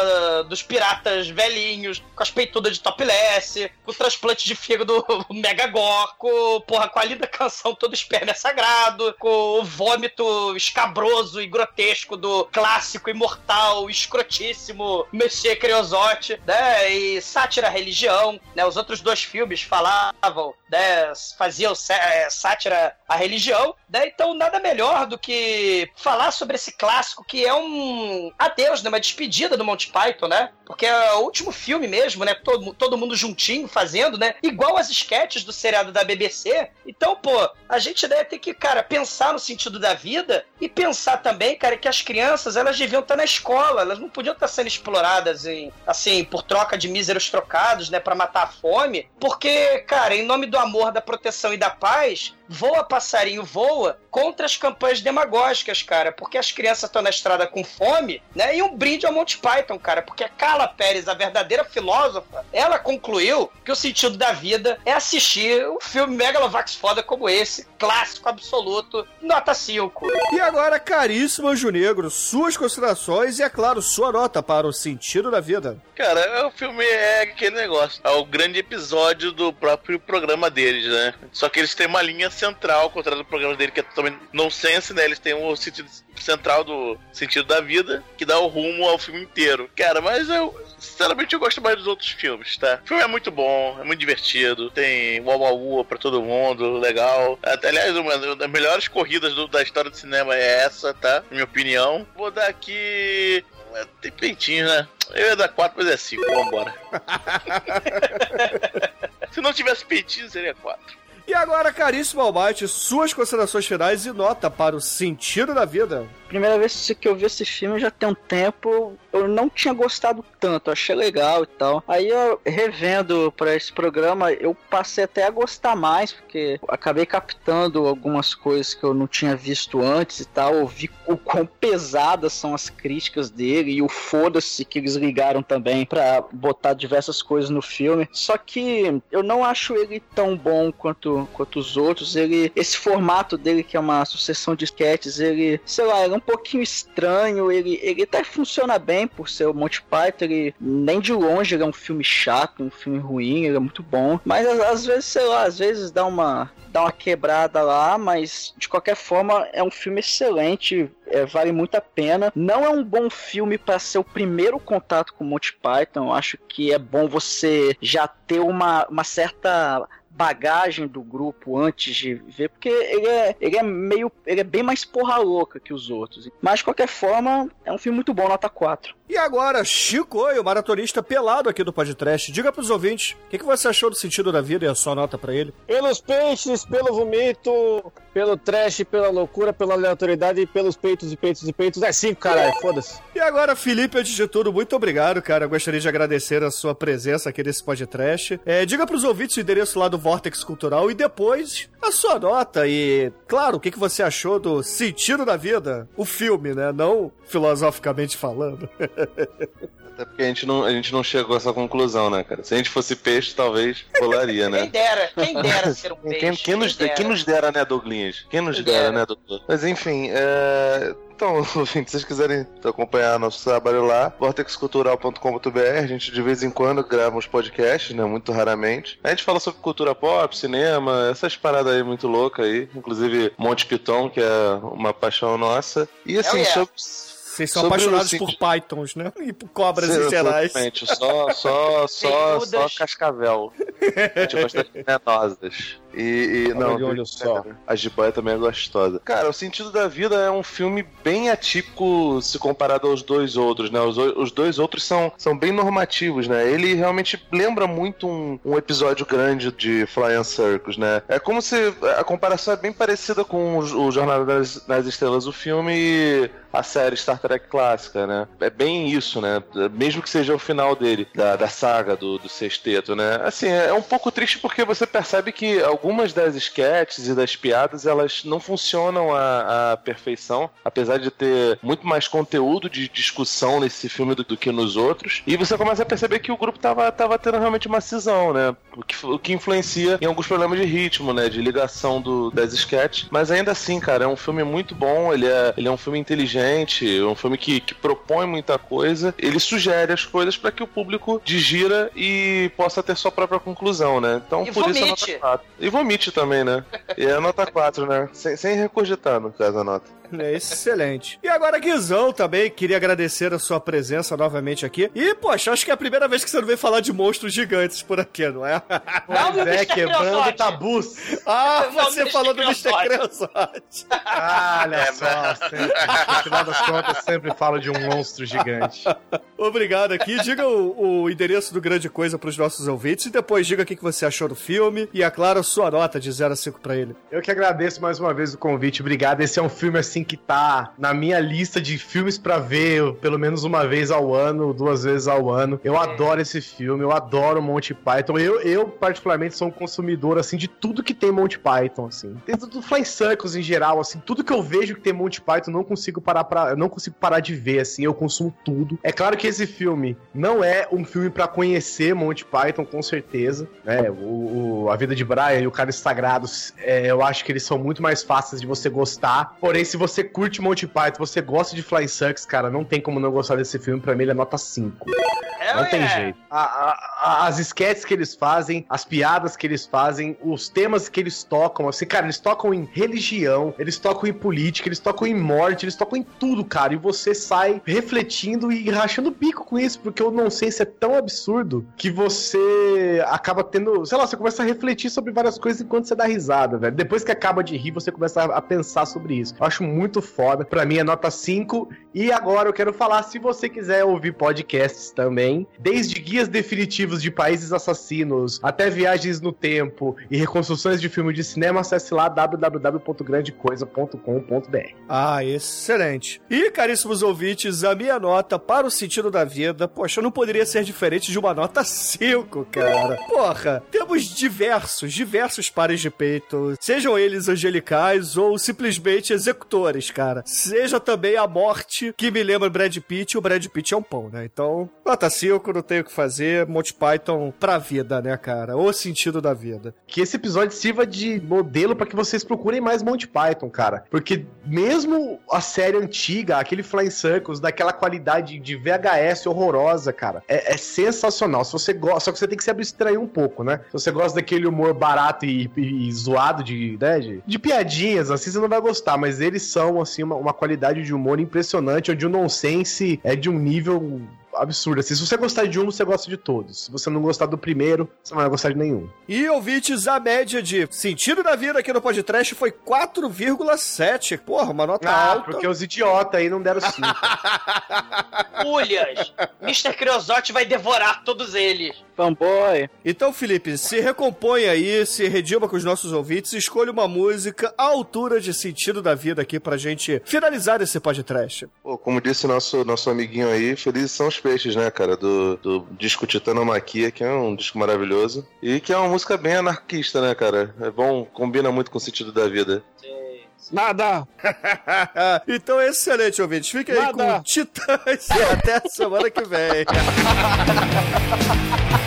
dos piratas velhinhos, com as peitudas de topless, com o transplante de fígado mega gore, com, porra, com a linda canção Todo Esperma é Sagrado, com o vômito escabroso e grotesco do clássico, imortal, escrotíssimo Monsieur Creosote, né? E sátira religião, né? Os outros dois filmes falavam, né? Faziam é, sátira à religião, né? Então nada melhor do que falar sobre esse clássico que é um adeus, né? Uma despedida do Monty Python, né? Porque é o último filme mesmo, né? Todo, todo mundo juntinho fazendo, né? Igual as esquetes do seriado da BBC. Então, pô, a gente né, tem que, cara, pensar no sentido da vida e pensar também, cara, que as crianças, elas deviam estar na escola, elas não podiam estar sendo exploradas em, assim, por troca de míseros trocados, né, para matar a fome, porque, cara, em nome do amor, da proteção e da paz, voa passarinho voa contra as campanhas demagógicas, cara, porque as crianças estão na estrada com fome, né? E um brinde ao Monty Python, cara, porque a Carla Pérez, a verdadeira filósofa, ela concluiu que o sentido da vida é assistir um filme megalovax foda como esse, clássico absoluto, nota 5. E agora, caríssimo Anjo Negro, suas considerações e, é claro, sua nota para o sentido da vida. Cara, o filme é aquele negócio. É o grande episódio do próprio programa deles, né? Só que eles têm uma linha central, ao contrário do programa dele, que é totalmente nonsense, né? Eles têm o sentido central do sentido da vida, que dá o rumo ao filme inteiro. Cara, mas eu, sinceramente, eu gosto mais dos outros filmes, tá? O filme é muito bom, é muito divertido, tem uau uau pra todo mundo, legal. Até, aliás, uma das melhores corridas do- da história do cinema é essa, tá? Na minha opinião. Vou dar aqui. é, Tem peitinho, né? Eu ia dar 4, mas é 5, vambora. Se não tivesse peitinho, seria 4. E agora, caríssimo Almighty, suas considerações finais e nota para o sentido da vida. Primeira vez que eu vi esse filme já tem um tempo, eu não tinha gostado tanto, achei legal e tal. Aí eu revendo pra esse programa, eu passei até a gostar mais, porque acabei captando algumas coisas que eu não tinha visto antes e tal. Eu vi o quão pesadas são as críticas dele e o foda-se que eles ligaram também pra botar diversas coisas no filme. Só que eu não acho ele tão bom quanto, quanto os outros. Ele, esse formato dele, que é uma sucessão de sketches, ele, sei lá, ele um pouquinho estranho. Ele, ele até funciona bem por ser o Monty Python. Ele, nem de longe ele é um filme chato, um filme ruim, ele é muito bom. Mas às, vezes, sei lá, às vezes dá uma, dá uma quebrada lá, mas de qualquer forma é um filme excelente, é, vale muito a pena. Não é um bom filme para ser o primeiro contato com Monty Python. Eu acho que é bom você já ter uma, uma certa bagagem do grupo antes de ver, porque ele é, ele é meio. ele é bem mais porra louca que os outros. Mas de qualquer forma, é um filme muito bom, nota 4. E agora, Chico, o maratonista pelado aqui do podcast, diga pros ouvintes o que, que você achou do sentido da vida e a sua nota pra ele. Pelos peixes, pelo vomito, pelo trash, pela loucura, pela aleatoriedade e pelos peitos e peitos e peitos. É cinco, caralho, foda-se. E agora, Felipe, antes de tudo, muito obrigado, cara. Eu gostaria de agradecer a sua presença aqui nesse podcast. É, diga pros ouvintes o endereço lá do Vortex Cultural e depois a sua nota e, claro, o que, que você achou do sentido da vida, o filme, né? Não filosoficamente falando. Até porque a gente, não, a gente não chegou a essa conclusão, né, cara? Se a gente fosse peixe, talvez rolaria, né? Quem dera, quem dera ser um peixe. Quem, quem nos, dera. quem nos dera, né, Douglinhas? Quem nos Quem dera, dera. né, doutor? Mas enfim, é... Então, enfim, se vocês quiserem acompanhar nosso trabalho lá, vortexcultural.com.br, a gente de vez em quando grava uns podcasts, né, muito raramente. A gente fala sobre cultura pop, cinema, essas paradas aí muito loucas aí, inclusive Monte Piton, que é uma paixão nossa. E assim, yeah. sobre... Vocês são Sobre apaixonados por pythons, né? E por cobras Sim, em gerais. Exatamente, só, só, só, só cascavel. A gente gosta de venenosas. E, e não, de olho só. a jiboia também é gostosa. Cara, O Sentido da Vida é um filme bem atípico se comparado aos dois outros, né? Os, os dois outros são, são bem normativos, né? Ele realmente lembra muito um, um episódio grande de Flying Circus, né? É como se a comparação é bem parecida com o, o Jornada das, nas Estrelas, o filme e a série Star Trek clássica, né? É bem isso, né? Mesmo que seja o final dele, da, da saga do, do sexteto, né? Assim, é um pouco triste porque você percebe que algumas das sketches e das piadas, elas não funcionam à, à perfeição, apesar de ter muito mais conteúdo de discussão nesse filme do, do que nos outros. E você começa a perceber que o grupo tava, tava tendo realmente uma cisão, né? O que, o que influencia em alguns problemas de ritmo, né? De ligação do, das sketches. Mas ainda assim, cara, é um filme muito bom, ele é, ele é um filme inteligente, é um filme que, que propõe muita coisa, ele sugere as coisas para que o público digira e possa ter sua própria conclusão, né? Então, E por isso vomite. nota 4. E vomite também, né? E é nota 4, né? Sem, sem recurgitar, no caso, a nota. É excelente. E agora, Guizão, também queria agradecer a sua presença novamente aqui. E, poxa, acho que é a primeira vez que você não veio falar de monstros gigantes por aqui, não é? Não, Mas é, quebrando tabus. Ah, Não, você Mr. falou do Mr. Creosote. Creosote. Olha só, sempre, no final das contas, sempre falo de um monstro gigante. Obrigado aqui. Diga o, o endereço do Grande Coisa pros nossos ouvintes e depois diga o que você achou do filme e, é claro, a sua nota de 0 a 5 pra ele. Eu que agradeço mais uma vez o convite, obrigado. Esse é um filme assim que tá na minha lista de filmes pra ver pelo menos uma vez ao ano, duas vezes ao ano. Eu adoro esse filme, eu adoro Monty Python. Eu, eu particularmente sou um consumidor assim de tudo que tem Monty Python assim. Dentro do Fly Circus em geral, assim, tudo que eu vejo que tem Monty Python, eu não consigo parar para, não consigo parar de ver assim, eu consumo tudo. É claro que esse filme não é um filme pra conhecer Monty Python com certeza, né? O, o- a vida de Brian e o Cara Sagrados, é, eu acho que eles são muito mais fáceis de você gostar. Porém, se você curte Monty Python, você gosta de Flying Circus, cara, não tem como não gostar desse filme. Pra mim, ele é nota 5. não tem jeito. A- a- a- as sketches que eles fazem, as piadas que eles fazem, os temas que eles tocam, assim, cara, eles tocam em religião, eles tocam em política, eles tocam em morte, eles tocam em tudo, cara. E você sai refletindo e rachando o bico com isso, porque o nonsense é tão absurdo que você acaba tendo, sei lá, você começa a refletir sobre várias coisas enquanto você dá risada, velho. Depois que acaba de rir, você começa a, a pensar sobre isso. Eu acho muito foda. Pra mim é nota 5. E agora eu quero falar, se você quiser ouvir podcasts também, desde guias definitivos de países assassinos até viagens no tempo e reconstruções de filme de cinema, acesse lá www.grandecoisa.com.br. Ah, excelente. E, caríssimos ouvintes, a minha nota para o sentido da vida, poxa, não poderia ser diferente de uma nota 5, cara. Porra, temos diversos, diversos pares de peito, sejam eles angelicais ou simplesmente executores, cara. Seja também a morte, que me lembra Brad Pitt, o Brad Pitt é um pão, né? Então, nota 5, não tenho o que fazer, Monty Python pra vida, né, cara? O sentido da vida. que esse episódio sirva de modelo pra que vocês procurem mais Monty Python, cara. Porque mesmo a série antiga, aquele Flying Circus, daquela qualidade de VHS horrorosa, cara, é, é sensacional. Se você gosta, só que você tem que se abstrair um pouco, né? Se você gosta daquele humor barato e, e- e zoado de, né, de, de piadinhas, assim, você não vai gostar. Mas eles são, assim, uma, uma qualidade de humor impressionante, onde o nonsense é de um nível absurdo. Assim, se você gostar de um, você gosta de todos. Se você não gostar do primeiro, você não vai gostar de nenhum. E ouvintes, a média de sentido da vida aqui no podcast foi 4,7. Porra, uma nota Ah, alta. porque os idiotas aí não deram 5. Ulhas! Mr. Creosote vai devorar todos eles. Fanboy. Então, Felipe, se recompõe aí, se redima com os nossos ouvintes, escolha uma música à altura de sentido da vida aqui pra gente finalizar esse podcast. Pô, como disse nosso, nosso amiguinho aí, felizes são os peixes, né, cara? Do, do disco Titanomaquia, que é um disco maravilhoso. E que é uma música bem anarquista, né, cara? É bom, combina muito com o sentido da vida. Nada! então, excelente, ouvintes. Fiquem aí Nada. com Titãs e até a semana que vem.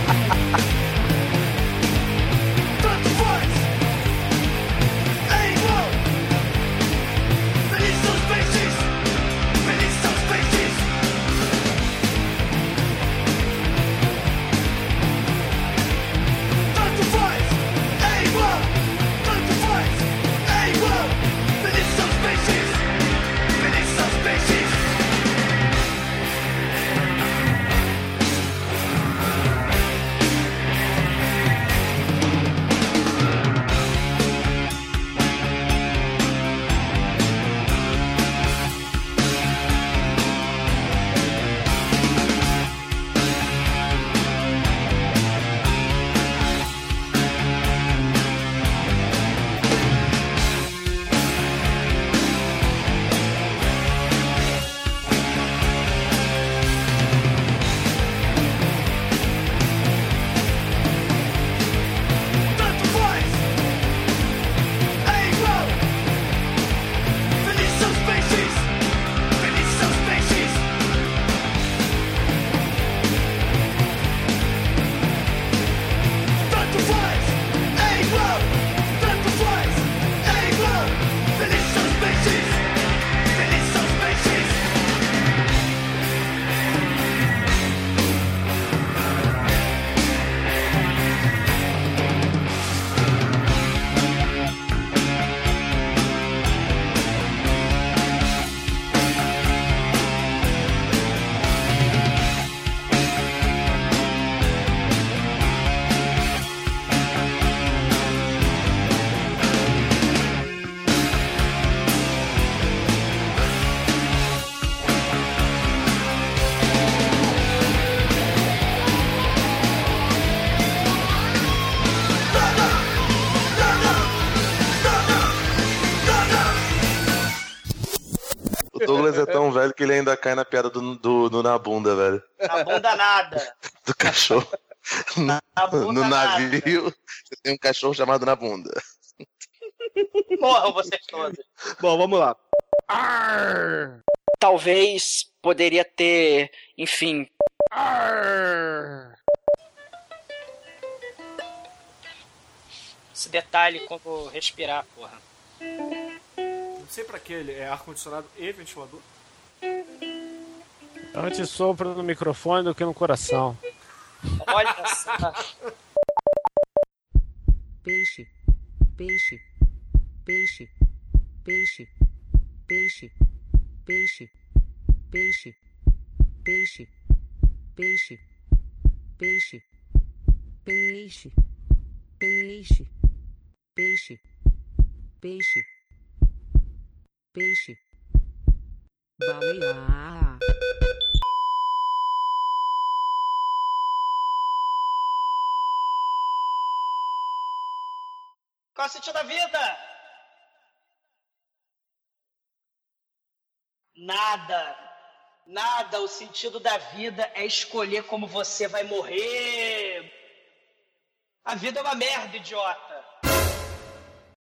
velho que ele ainda cai na piada do, do, do na bunda, velho. Na bunda nada. Do cachorro. Na bunda no nada. navio, tem um cachorro chamado na bunda. Morram vocês todos. Bom, vamos lá. Talvez poderia ter, enfim. Esse detalhe quando respirar, porra. Não sei pra que ele é ar-condicionado e ventilador. Antes sopra no microfone do que no coração. Olha só. Peixe, peixe, peixe, peixe, peixe, peixe, peixe, peixe, peixe, peixe, peixe, peixe, peixe, peixe, peixe, Qual é o sentido da vida? Nada. Nada. O sentido da vida é escolher como você vai morrer. A vida é uma merda, idiota.